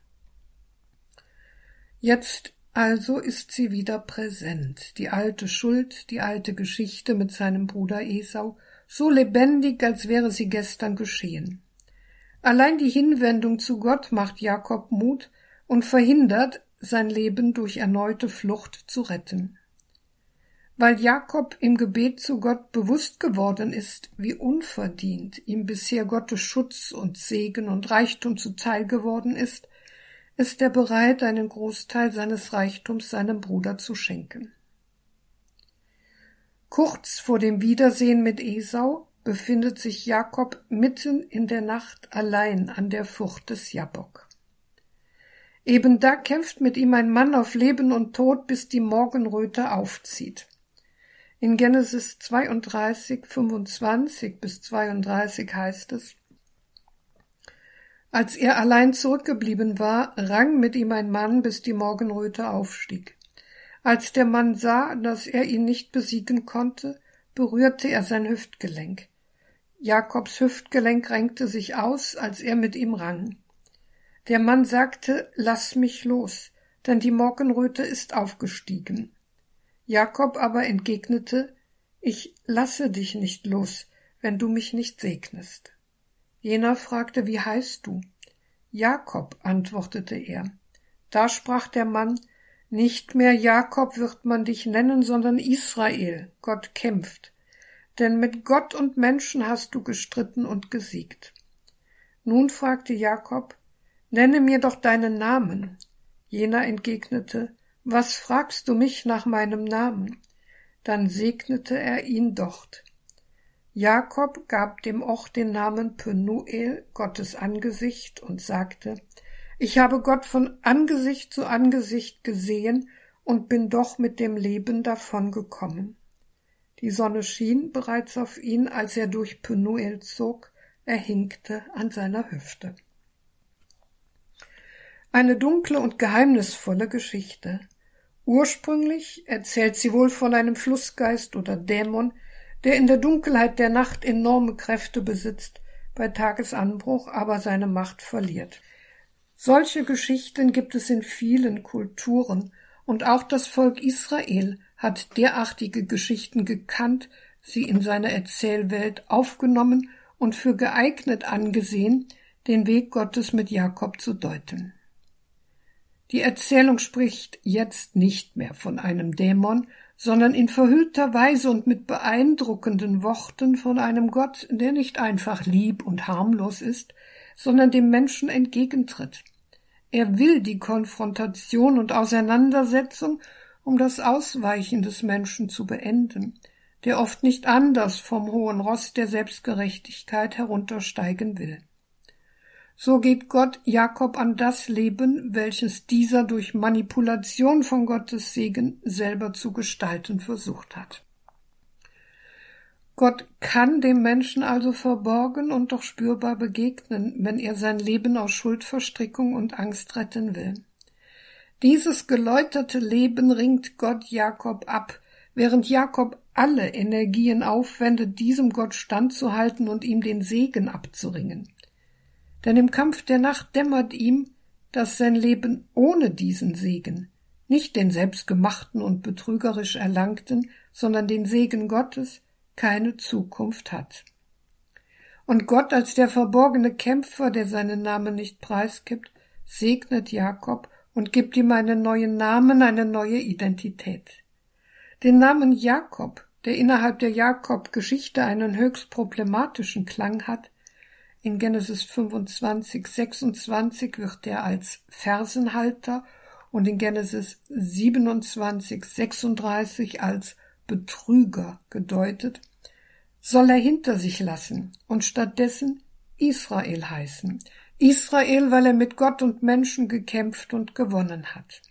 Jetzt also ist sie wieder präsent, die alte Schuld, die alte Geschichte mit seinem Bruder Esau, so lebendig, als wäre sie gestern geschehen. Allein die Hinwendung zu Gott macht Jakob Mut und verhindert, sein Leben durch erneute Flucht zu retten. Weil Jakob im Gebet zu Gott bewusst geworden ist, wie unverdient ihm bisher Gottes Schutz und Segen und Reichtum zuteil geworden ist, ist er bereit, einen Großteil seines Reichtums seinem Bruder zu schenken. Kurz vor dem Wiedersehen mit Esau befindet sich Jakob mitten in der Nacht allein an der Furcht des Jabok. Eben da kämpft mit ihm ein Mann auf Leben und Tod, bis die Morgenröte aufzieht. In Genesis 32, 25 bis 32 heißt es, als er allein zurückgeblieben war, rang mit ihm ein Mann, bis die Morgenröte aufstieg. Als der Mann sah, dass er ihn nicht besiegen konnte, berührte er sein Hüftgelenk. Jakobs Hüftgelenk renkte sich aus, als er mit ihm rang. Der Mann sagte, Lass mich los, denn die Morgenröte ist aufgestiegen. Jakob aber entgegnete, ich lasse dich nicht los, wenn du mich nicht segnest. Jener fragte, wie heißt du? Jakob, antwortete er. Da sprach der Mann, Nicht mehr Jakob wird man dich nennen, sondern Israel. Gott kämpft. Denn mit Gott und Menschen hast du gestritten und gesiegt. Nun fragte Jakob, nenne mir doch deinen Namen. Jener entgegnete, was fragst du mich nach meinem Namen? Dann segnete er ihn dort. Jakob gab dem Ort den Namen Penuel, Gottes Angesicht, und sagte, ich habe Gott von Angesicht zu Angesicht gesehen und bin doch mit dem Leben davongekommen. Die Sonne schien bereits auf ihn, als er durch Penuel zog, er hinkte an seiner Hüfte. Eine dunkle und geheimnisvolle Geschichte. Ursprünglich erzählt sie wohl von einem Flussgeist oder Dämon, der in der Dunkelheit der Nacht enorme Kräfte besitzt, bei Tagesanbruch aber seine Macht verliert. Solche Geschichten gibt es in vielen Kulturen, und auch das Volk Israel hat derartige Geschichten gekannt, sie in seine Erzählwelt aufgenommen und für geeignet angesehen, den Weg Gottes mit Jakob zu deuten. Die Erzählung spricht jetzt nicht mehr von einem Dämon, sondern in verhüllter Weise und mit beeindruckenden Worten von einem Gott, der nicht einfach lieb und harmlos ist, sondern dem Menschen entgegentritt. Er will die Konfrontation und Auseinandersetzung, um das Ausweichen des Menschen zu beenden, der oft nicht anders vom hohen Ross der Selbstgerechtigkeit heruntersteigen will. So geht Gott Jakob an das Leben, welches dieser durch Manipulation von Gottes Segen selber zu gestalten versucht hat. Gott kann dem Menschen also verborgen und doch spürbar begegnen, wenn er sein Leben aus Schuldverstrickung und Angst retten will. Dieses geläuterte Leben ringt Gott Jakob ab, während Jakob alle Energien aufwendet, diesem Gott standzuhalten und ihm den Segen abzuringen. Denn im Kampf der Nacht dämmert ihm, dass sein Leben ohne diesen Segen, nicht den selbstgemachten und betrügerisch erlangten, sondern den Segen Gottes, keine Zukunft hat. Und Gott als der verborgene Kämpfer, der seinen Namen nicht preisgibt, segnet Jakob und gibt ihm einen neuen Namen, eine neue Identität. Den Namen Jakob, der innerhalb der Jakob-Geschichte einen höchst problematischen Klang hat, in Genesis 25, 26 wird er als Fersenhalter und in Genesis 27, 36 als Betrüger gedeutet, soll er hinter sich lassen und stattdessen Israel heißen. Israel, weil er mit Gott und Menschen gekämpft und gewonnen hat.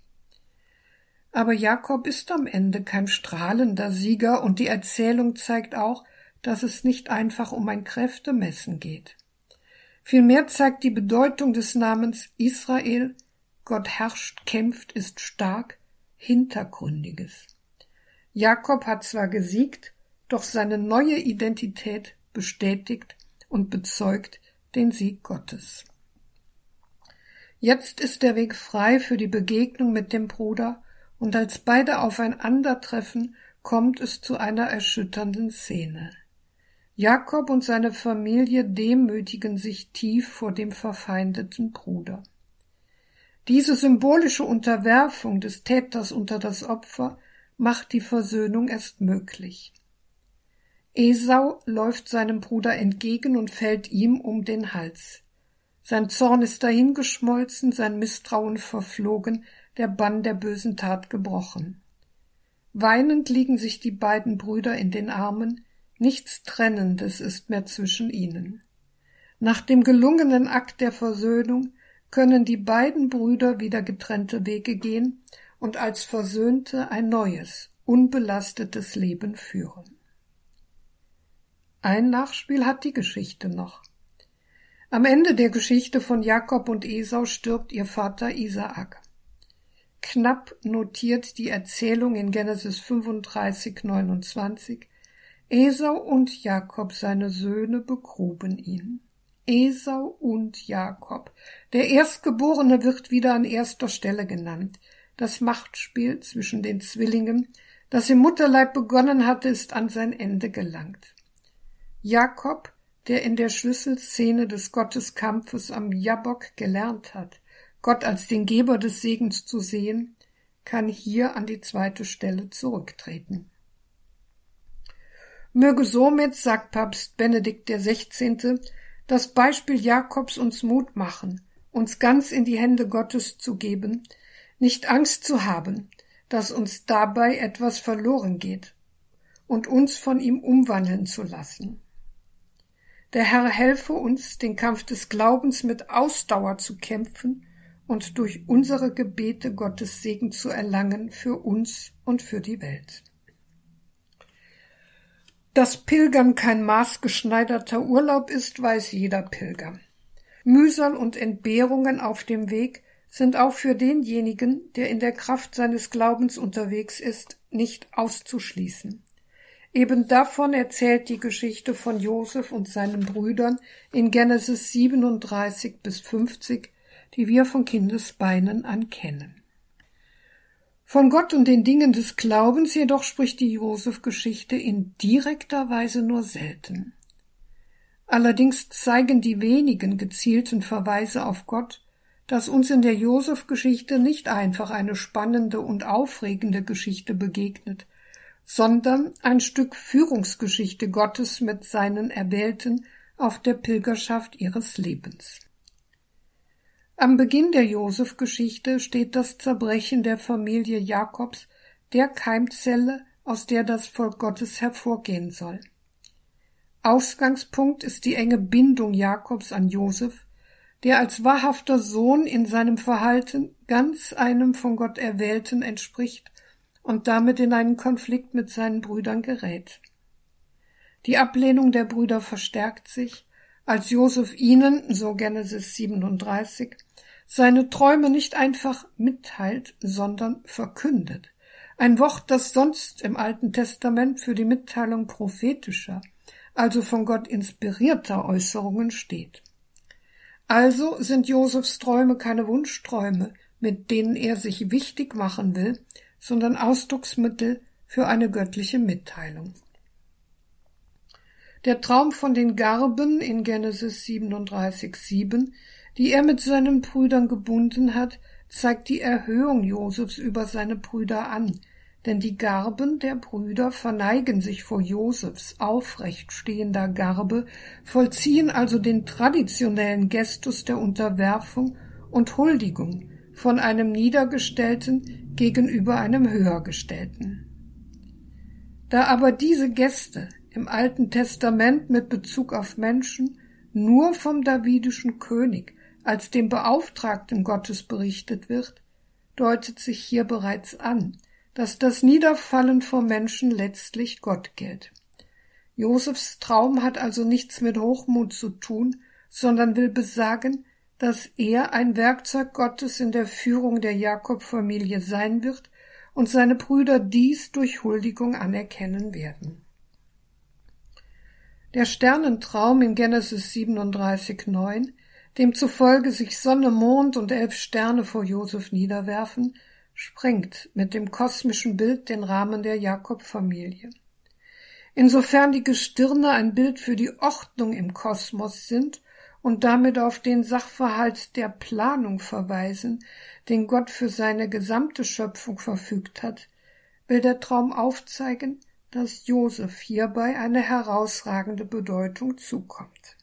Aber Jakob ist am Ende kein strahlender Sieger und die Erzählung zeigt auch, dass es nicht einfach um ein Kräftemessen geht. Vielmehr zeigt die Bedeutung des Namens Israel, Gott herrscht, kämpft, ist stark, Hintergründiges. Jakob hat zwar gesiegt, doch seine neue Identität bestätigt und bezeugt den Sieg Gottes. Jetzt ist der Weg frei für die Begegnung mit dem Bruder, und als beide aufeinandertreffen, kommt es zu einer erschütternden Szene. Jakob und seine Familie demütigen sich tief vor dem verfeindeten Bruder. Diese symbolische Unterwerfung des Täters unter das Opfer macht die Versöhnung erst möglich. Esau läuft seinem Bruder entgegen und fällt ihm um den Hals. Sein Zorn ist dahingeschmolzen, sein Misstrauen verflogen, der Bann der bösen Tat gebrochen. Weinend liegen sich die beiden Brüder in den Armen, nichts Trennendes ist mehr zwischen ihnen. Nach dem gelungenen Akt der Versöhnung können die beiden Brüder wieder getrennte Wege gehen und als Versöhnte ein neues, unbelastetes Leben führen. Ein Nachspiel hat die Geschichte noch. Am Ende der Geschichte von Jakob und Esau stirbt ihr Vater Isaak. Knapp notiert die Erzählung in Genesis 35, 29, Esau und Jakob, seine Söhne, begruben ihn. Esau und Jakob. Der Erstgeborene wird wieder an erster Stelle genannt. Das Machtspiel zwischen den Zwillingen, das im Mutterleib begonnen hatte, ist an sein Ende gelangt. Jakob, der in der Schlüsselszene des Gotteskampfes am Jabbok gelernt hat, Gott als den Geber des Segens zu sehen, kann hier an die zweite Stelle zurücktreten. Möge somit, sagt Papst Benedikt XVI., das Beispiel Jakobs uns Mut machen, uns ganz in die Hände Gottes zu geben, nicht Angst zu haben, dass uns dabei etwas verloren geht und uns von ihm umwandeln zu lassen. Der Herr helfe uns, den Kampf des Glaubens mit Ausdauer zu kämpfen und durch unsere Gebete Gottes Segen zu erlangen für uns und für die Welt. Dass Pilgern kein maßgeschneiderter Urlaub ist, weiß jeder Pilger. Mühsal und Entbehrungen auf dem Weg sind auch für denjenigen, der in der Kraft seines Glaubens unterwegs ist, nicht auszuschließen. Eben davon erzählt die Geschichte von Josef und seinen Brüdern in Genesis 37 bis 50, die wir von Kindesbeinen an kennen. Von Gott und den Dingen des Glaubens jedoch spricht die Josef-Geschichte in direkter Weise nur selten. Allerdings zeigen die wenigen gezielten Verweise auf Gott, dass uns in der Josef-Geschichte nicht einfach eine spannende und aufregende Geschichte begegnet, sondern ein Stück Führungsgeschichte Gottes mit seinen Erwählten auf der Pilgerschaft ihres Lebens. Am Beginn der Josef-Geschichte steht das Zerbrechen der Familie Jakobs, der Keimzelle, aus der das Volk Gottes hervorgehen soll. Ausgangspunkt ist die enge Bindung Jakobs an Josef, der als wahrhafter Sohn in seinem Verhalten ganz einem von Gott Erwählten entspricht und damit in einen Konflikt mit seinen Brüdern gerät. Die Ablehnung der Brüder verstärkt sich, als Josef ihnen, so Genesis 37, seine Träume nicht einfach mitteilt, sondern verkündet. Ein Wort, das sonst im Alten Testament für die Mitteilung prophetischer, also von Gott inspirierter Äußerungen steht. Also sind Josefs Träume keine Wunschträume, mit denen er sich wichtig machen will, sondern Ausdrucksmittel für eine göttliche Mitteilung. Der Traum von den Garben in Genesis 37,7 die er mit seinen Brüdern gebunden hat, zeigt die Erhöhung Josefs über seine Brüder an, denn die Garben der Brüder verneigen sich vor Josefs aufrecht stehender Garbe, vollziehen also den traditionellen Gestus der Unterwerfung und Huldigung von einem Niedergestellten gegenüber einem Höhergestellten. Da aber diese Gäste im Alten Testament mit Bezug auf Menschen nur vom davidischen König als dem Beauftragten Gottes berichtet wird, deutet sich hier bereits an, dass das Niederfallen vor Menschen letztlich Gott gilt. Josefs Traum hat also nichts mit Hochmut zu tun, sondern will besagen, dass er ein Werkzeug Gottes in der Führung der Jakob-Familie sein wird und seine Brüder dies durch Huldigung anerkennen werden. Der Sternentraum in Genesis 37,9 demzufolge sich Sonne, Mond und elf Sterne vor Josef niederwerfen, sprengt mit dem kosmischen Bild den Rahmen der Jakob-Familie. Insofern die Gestirne ein Bild für die Ordnung im Kosmos sind und damit auf den Sachverhalt der Planung verweisen, den Gott für seine gesamte Schöpfung verfügt hat, will der Traum aufzeigen, dass Josef hierbei eine herausragende Bedeutung zukommt.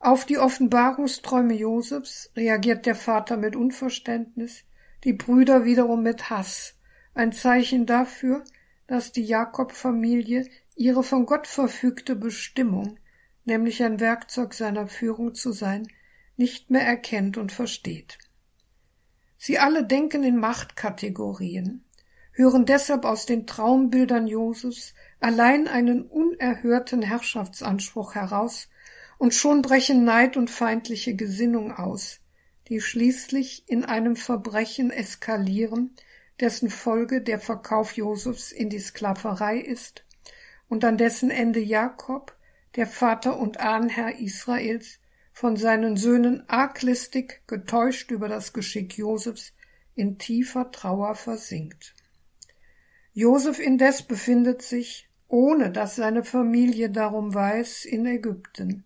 Auf die Offenbarungsträume Josefs reagiert der Vater mit Unverständnis, die Brüder wiederum mit Hass, ein Zeichen dafür, dass die Jakob-Familie ihre von Gott verfügte Bestimmung, nämlich ein Werkzeug seiner Führung zu sein, nicht mehr erkennt und versteht. Sie alle denken in Machtkategorien, hören deshalb aus den Traumbildern Josefs allein einen unerhörten Herrschaftsanspruch heraus und schon brechen Neid und feindliche Gesinnung aus, die schließlich in einem Verbrechen eskalieren, dessen Folge der Verkauf Josefs in die Sklaverei ist und an dessen Ende Jakob, der Vater und Ahnherr Israels, von seinen Söhnen arglistig getäuscht über das Geschick Josefs in tiefer Trauer versinkt. Josef indes befindet sich, ohne dass seine Familie darum weiß, in Ägypten,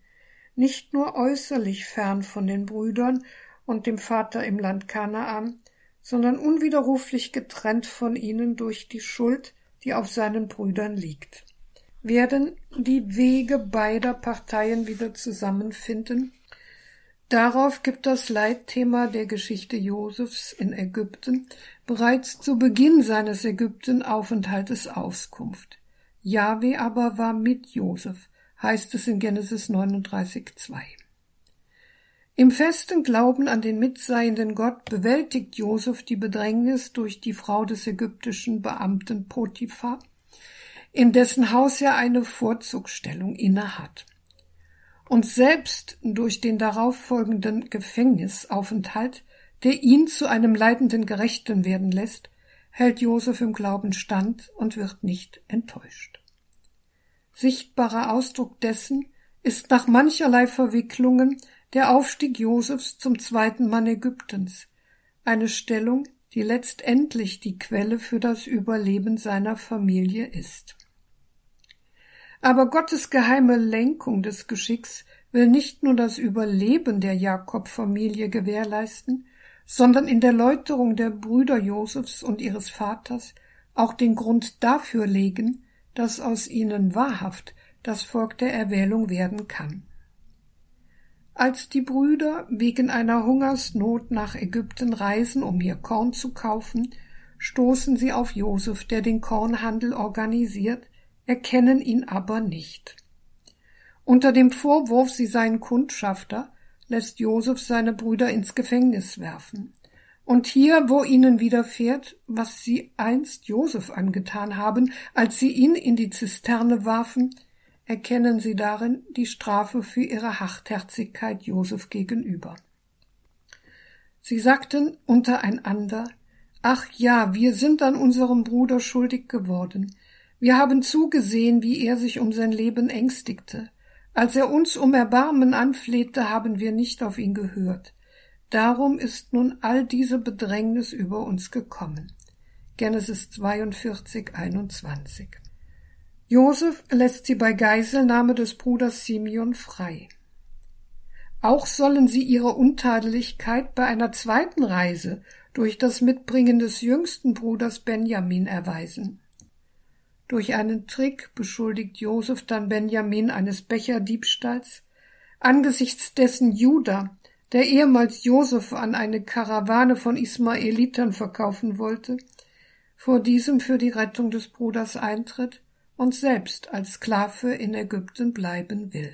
nicht nur äußerlich fern von den Brüdern und dem Vater im Land Kanaan, sondern unwiderruflich getrennt von ihnen durch die Schuld, die auf seinen Brüdern liegt. Werden die Wege beider Parteien wieder zusammenfinden? Darauf gibt das Leitthema der Geschichte Josefs in Ägypten bereits zu Beginn seines Ägyptenaufenthaltes Auskunft. Jahwe aber war mit Josef, heißt es in Genesis 39,2. Im festen Glauben an den mitseienden Gott bewältigt Josef die Bedrängnis durch die Frau des ägyptischen Beamten Potiphar, in dessen Haus er eine Vorzugsstellung innehat. Und selbst durch den darauffolgenden Gefängnisaufenthalt, der ihn zu einem leidenden Gerechten werden lässt, hält Josef im Glauben stand und wird nicht enttäuscht. Sichtbarer Ausdruck dessen ist nach mancherlei Verwicklungen der Aufstieg Josefs zum zweiten Mann Ägyptens, eine Stellung, die letztendlich die Quelle für das Überleben seiner Familie ist. Aber Gottes geheime Lenkung des Geschicks will nicht nur das Überleben der Jakob-Familie gewährleisten, sondern in der Läuterung der Brüder Josefs und ihres Vaters auch den Grund dafür legen, dass aus ihnen wahrhaft das Volk der Erwählung werden kann. Als die Brüder wegen einer Hungersnot nach Ägypten reisen, um hier Korn zu kaufen, stoßen sie auf Josef, der den Kornhandel organisiert, erkennen ihn aber nicht. Unter dem Vorwurf, sie seien Kundschafter, lässt Josef seine Brüder ins Gefängnis werfen. Und hier, wo ihnen widerfährt, was sie einst Josef angetan haben, als sie ihn in die Zisterne warfen, erkennen sie darin die Strafe für ihre Hartherzigkeit Josef gegenüber. Sie sagten untereinander, Ach ja, wir sind an unserem Bruder schuldig geworden. Wir haben zugesehen, wie er sich um sein Leben ängstigte. Als er uns um Erbarmen anflehte, haben wir nicht auf ihn gehört. Darum ist nun all diese Bedrängnis über uns gekommen. Genesis 42, 21. Josef lässt sie bei Geiselnahme des Bruders Simeon frei. Auch sollen sie ihre Untadeligkeit bei einer zweiten Reise durch das Mitbringen des jüngsten Bruders Benjamin erweisen. Durch einen Trick beschuldigt Josef dann Benjamin eines Becherdiebstahls, angesichts dessen Judah, der ehemals Josef an eine Karawane von Ismaelitern verkaufen wollte, vor diesem für die Rettung des Bruders eintritt und selbst als Sklave in Ägypten bleiben will.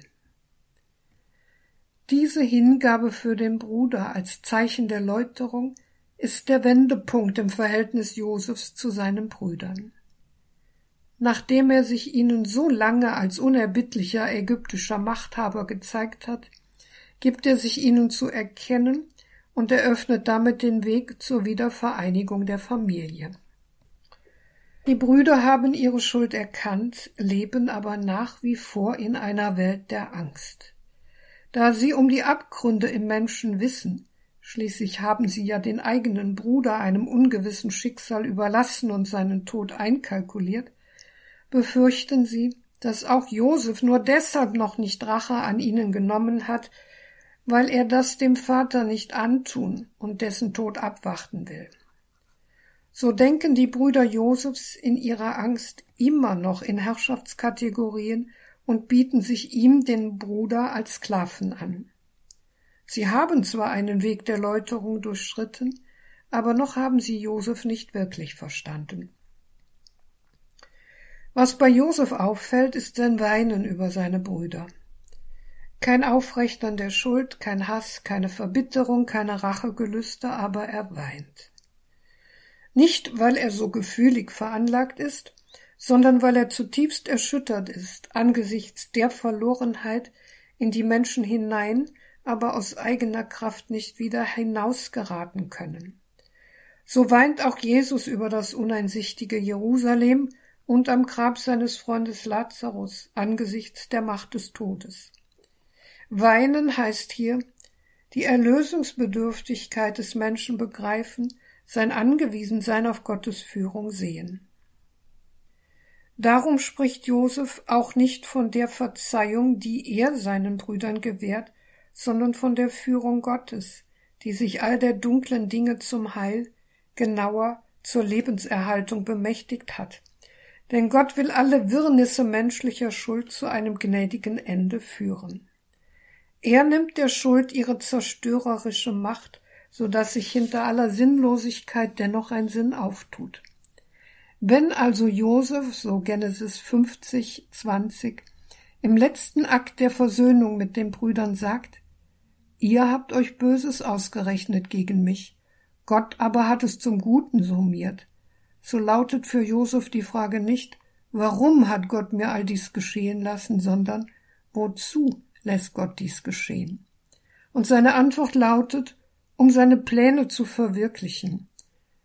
Diese Hingabe für den Bruder als Zeichen der Läuterung ist der Wendepunkt im Verhältnis Josefs zu seinen Brüdern. Nachdem er sich ihnen so lange als unerbittlicher ägyptischer Machthaber gezeigt hat, gibt er sich ihnen zu erkennen und eröffnet damit den Weg zur Wiedervereinigung der Familie. Die Brüder haben ihre Schuld erkannt, leben aber nach wie vor in einer Welt der Angst. Da sie um die Abgründe im Menschen wissen, schließlich haben sie ja den eigenen Bruder einem ungewissen Schicksal überlassen und seinen Tod einkalkuliert, befürchten sie, dass auch Josef nur deshalb noch nicht Rache an ihnen genommen hat, weil er das dem Vater nicht antun und dessen Tod abwarten will. So denken die Brüder Josefs in ihrer Angst immer noch in Herrschaftskategorien und bieten sich ihm, den Bruder, als Sklaven an. Sie haben zwar einen Weg der Läuterung durchschritten, aber noch haben sie Josef nicht wirklich verstanden. Was bei Josef auffällt, ist sein Weinen über seine Brüder. Kein Aufrechnen der Schuld, kein Hass, keine Verbitterung, keine Rachegelüste, aber er weint. Nicht, weil er so gefühlig veranlagt ist, sondern weil er zutiefst erschüttert ist angesichts der Verlorenheit, in die Menschen hinein, aber aus eigener Kraft nicht wieder hinausgeraten können. So weint auch Jesus über das uneinsichtige Jerusalem und am Grab seines Freundes Lazarus angesichts der Macht des Todes. Weinen heißt hier die Erlösungsbedürftigkeit des Menschen begreifen, sein Angewiesensein auf Gottes Führung sehen. Darum spricht Josef auch nicht von der Verzeihung, die er seinen Brüdern gewährt, sondern von der Führung Gottes, die sich all der dunklen Dinge zum Heil genauer zur Lebenserhaltung bemächtigt hat. Denn Gott will alle Wirrnisse menschlicher Schuld zu einem gnädigen Ende führen. Er nimmt der Schuld ihre zerstörerische Macht, so dass sich hinter aller Sinnlosigkeit dennoch ein Sinn auftut. Wenn also Josef, so Genesis 50, 20, im letzten Akt der Versöhnung mit den Brüdern sagt, Ihr habt euch Böses ausgerechnet gegen mich, Gott aber hat es zum Guten summiert. So lautet für Josef die Frage nicht, warum hat Gott mir all dies geschehen lassen, sondern wozu lässt Gott dies geschehen? Und seine Antwort lautet, um seine Pläne zu verwirklichen.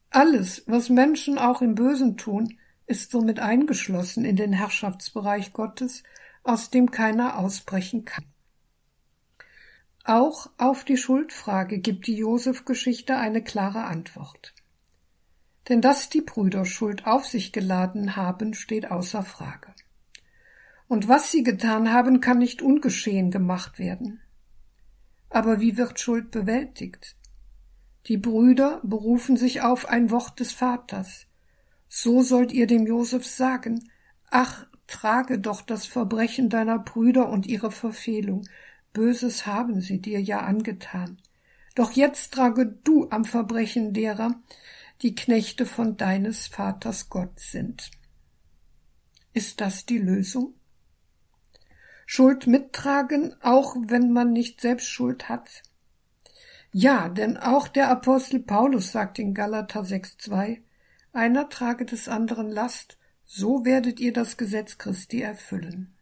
Alles, was Menschen auch im Bösen tun, ist somit eingeschlossen in den Herrschaftsbereich Gottes, aus dem keiner ausbrechen kann. Auch auf die Schuldfrage gibt die Josef-Geschichte eine klare Antwort. Denn dass die Brüder Schuld auf sich geladen haben, steht außer Frage. Und was sie getan haben, kann nicht ungeschehen gemacht werden. Aber wie wird Schuld bewältigt? Die Brüder berufen sich auf ein Wort des Vaters. So sollt ihr dem Josef sagen, ach, trage doch das Verbrechen deiner Brüder und ihre Verfehlung, Böses haben sie dir ja angetan. Doch jetzt trage du am Verbrechen derer, die Knechte von deines Vaters Gott sind. Ist das die Lösung? Schuld mittragen, auch wenn man nicht selbst Schuld hat? Ja, denn auch der Apostel Paulus sagt in Galater 6,2, einer trage des anderen Last, so werdet ihr das Gesetz Christi erfüllen.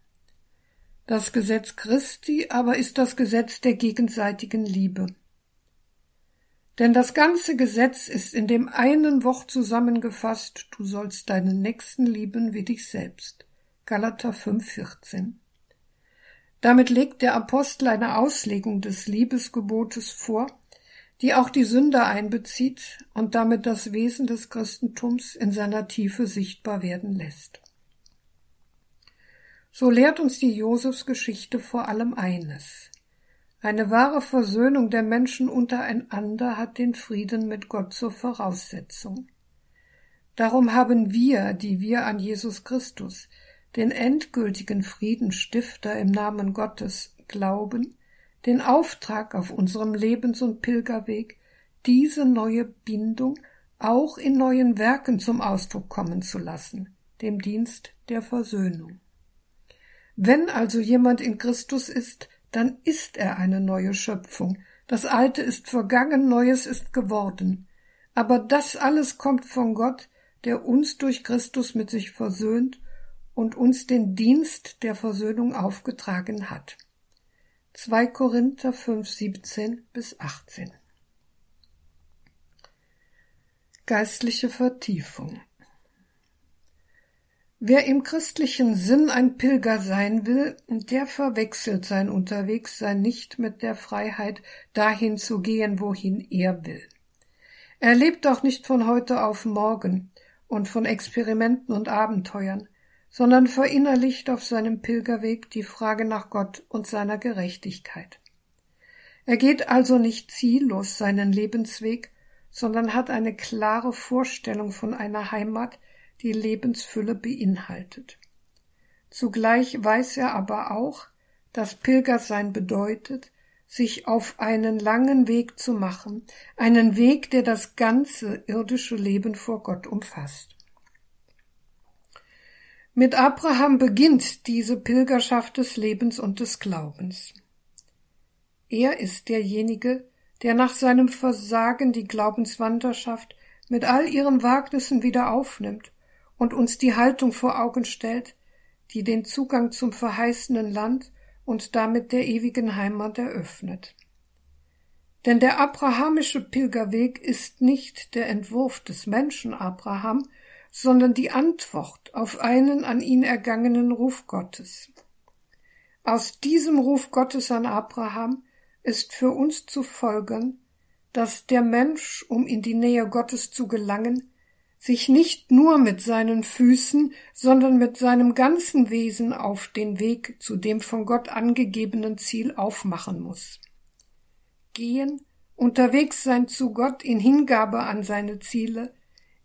Das Gesetz Christi aber ist das Gesetz der gegenseitigen Liebe. Denn das ganze Gesetz ist in dem einen Wort zusammengefasst, du sollst deinen Nächsten lieben wie dich selbst. Galater 5,14. Damit legt der Apostel eine Auslegung des Liebesgebotes vor, die auch die Sünder einbezieht und damit das Wesen des Christentums in seiner Tiefe sichtbar werden lässt. So lehrt uns die Josefsgeschichte vor allem eines. Eine wahre Versöhnung der Menschen untereinander hat den Frieden mit Gott zur Voraussetzung. Darum haben wir, die wir an Jesus Christus, den endgültigen Friedenstifter im Namen Gottes, glauben, den Auftrag auf unserem Lebens- und Pilgerweg, diese neue Bindung auch in neuen Werken zum Ausdruck kommen zu lassen, dem Dienst der Versöhnung. Wenn also jemand in Christus ist, dann ist er eine neue Schöpfung. Das Alte ist vergangen, Neues ist geworden. Aber das alles kommt von Gott, der uns durch Christus mit sich versöhnt und uns den Dienst der Versöhnung aufgetragen hat. 2 Korinther 5, 17 bis 18 Geistliche Vertiefung Wer im christlichen Sinn ein Pilger sein will, der verwechselt sein Unterwegssein nicht mit der Freiheit, dahin zu gehen, wohin er will. Er lebt auch nicht von heute auf morgen und von Experimenten und Abenteuern, sondern verinnerlicht auf seinem Pilgerweg die Frage nach Gott und seiner Gerechtigkeit. Er geht also nicht ziellos seinen Lebensweg, sondern hat eine klare Vorstellung von einer Heimat, die Lebensfülle beinhaltet. Zugleich weiß er aber auch, dass Pilgersein bedeutet, sich auf einen langen Weg zu machen, einen Weg, der das ganze irdische Leben vor Gott umfasst. Mit Abraham beginnt diese Pilgerschaft des Lebens und des Glaubens. Er ist derjenige, der nach seinem Versagen die Glaubenswanderschaft mit all ihren Wagnissen wieder aufnimmt und uns die Haltung vor Augen stellt, die den Zugang zum verheißenen Land und damit der ewigen Heimat eröffnet. Denn der abrahamische Pilgerweg ist nicht der Entwurf des Menschen Abraham, sondern die Antwort auf einen an ihn ergangenen Ruf Gottes. Aus diesem Ruf Gottes an Abraham ist für uns zu folgern, dass der Mensch, um in die Nähe Gottes zu gelangen, sich nicht nur mit seinen Füßen, sondern mit seinem ganzen Wesen auf den Weg zu dem von Gott angegebenen Ziel aufmachen muss. Gehen Unterwegs sein zu Gott in Hingabe an seine Ziele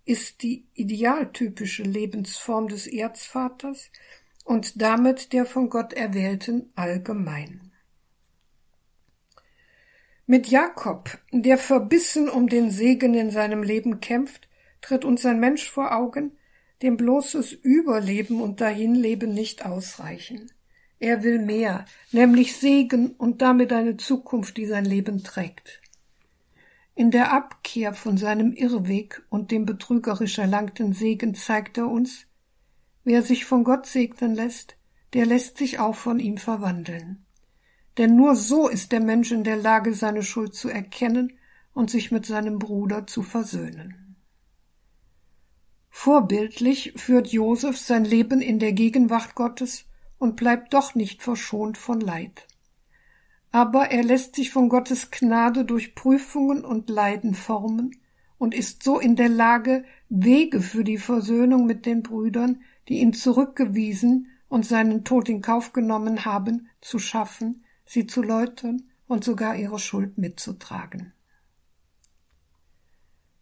ist die idealtypische Lebensform des Erzvaters und damit der von Gott erwählten allgemein. Mit Jakob, der verbissen um den Segen in seinem Leben kämpft, tritt uns ein Mensch vor Augen, dem bloßes Überleben und Dahinleben nicht ausreichen. Er will mehr, nämlich Segen und damit eine Zukunft, die sein Leben trägt. In der Abkehr von seinem Irrweg und dem betrügerisch erlangten Segen zeigt er uns, wer sich von Gott segnen lässt, der lässt sich auch von ihm verwandeln. Denn nur so ist der Mensch in der Lage, seine Schuld zu erkennen und sich mit seinem Bruder zu versöhnen. Vorbildlich führt Josef sein Leben in der Gegenwart Gottes und bleibt doch nicht verschont von Leid. Aber er lässt sich von Gottes Gnade durch Prüfungen und Leiden formen und ist so in der Lage, Wege für die Versöhnung mit den Brüdern, die ihn zurückgewiesen und seinen Tod in Kauf genommen haben, zu schaffen, sie zu läutern und sogar ihre Schuld mitzutragen.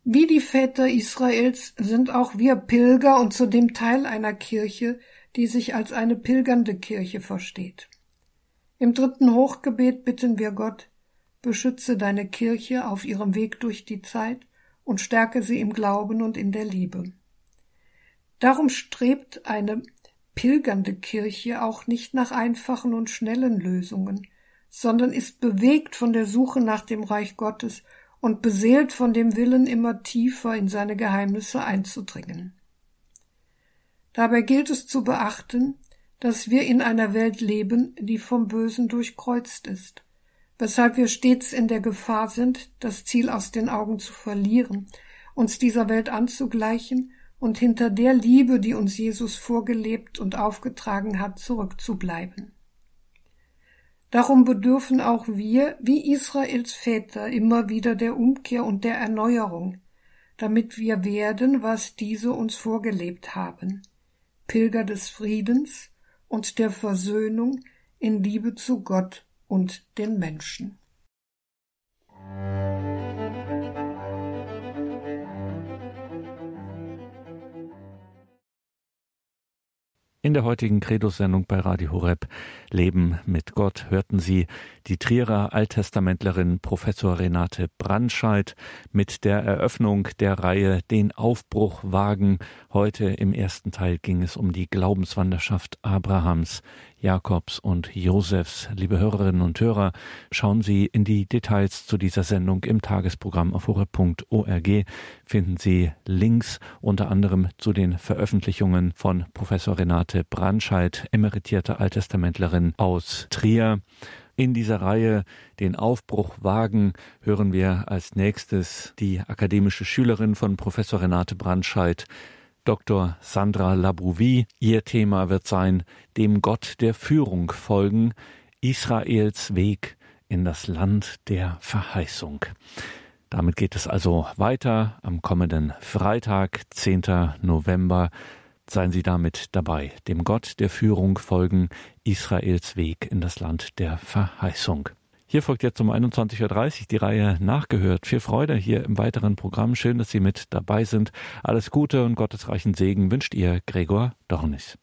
Wie die Väter Israels sind auch wir Pilger und zudem Teil einer Kirche, die sich als eine pilgernde Kirche versteht. Im dritten Hochgebet bitten wir Gott, beschütze deine Kirche auf ihrem Weg durch die Zeit und stärke sie im Glauben und in der Liebe. Darum strebt eine pilgernde Kirche auch nicht nach einfachen und schnellen Lösungen, sondern ist bewegt von der Suche nach dem Reich Gottes und beseelt von dem Willen, immer tiefer in seine Geheimnisse einzudringen. Dabei gilt es zu beachten, dass wir in einer Welt leben, die vom Bösen durchkreuzt ist, weshalb wir stets in der Gefahr sind, das Ziel aus den Augen zu verlieren, uns dieser Welt anzugleichen und hinter der Liebe, die uns Jesus vorgelebt und aufgetragen hat, zurückzubleiben. Darum bedürfen auch wir, wie Israels Väter, immer wieder der Umkehr und der Erneuerung, damit wir werden, was diese uns vorgelebt haben, Pilger des Friedens und der Versöhnung in Liebe zu Gott und den Menschen. In der heutigen Credo-Sendung bei Radio Horeb Leben mit Gott hörten Sie die Trierer Alttestamentlerin Professor Renate Brandscheid mit der Eröffnung der Reihe Den Aufbruch wagen. Heute im ersten Teil ging es um die Glaubenswanderschaft Abrahams Jakobs und Josefs. Liebe Hörerinnen und Hörer, schauen Sie in die Details zu dieser Sendung im Tagesprogramm auf horeb.org. Finden Sie Links unter anderem zu den Veröffentlichungen von Professor Renate Brandscheid, emeritierte Alttestamentlerin aus Trier. In dieser Reihe Den Aufbruch wagen hören wir als nächstes die akademische Schülerin von Professor Renate Brandscheid, Dr. Sandra Labrouvi. Ihr Thema wird sein, dem Gott der Führung folgen, Israels Weg in das Land der Verheißung. Damit geht es also weiter am kommenden Freitag, 10. November. Seien Sie damit dabei, dem Gott der Führung folgen, Israels Weg in das Land der Verheißung. Hier folgt jetzt um 21.30 Uhr die Reihe Nachgehört. Viel Freude hier im weiteren Programm. Schön, dass Sie mit dabei sind. Alles Gute und gottesreichen Segen wünscht Ihr Gregor Dornis.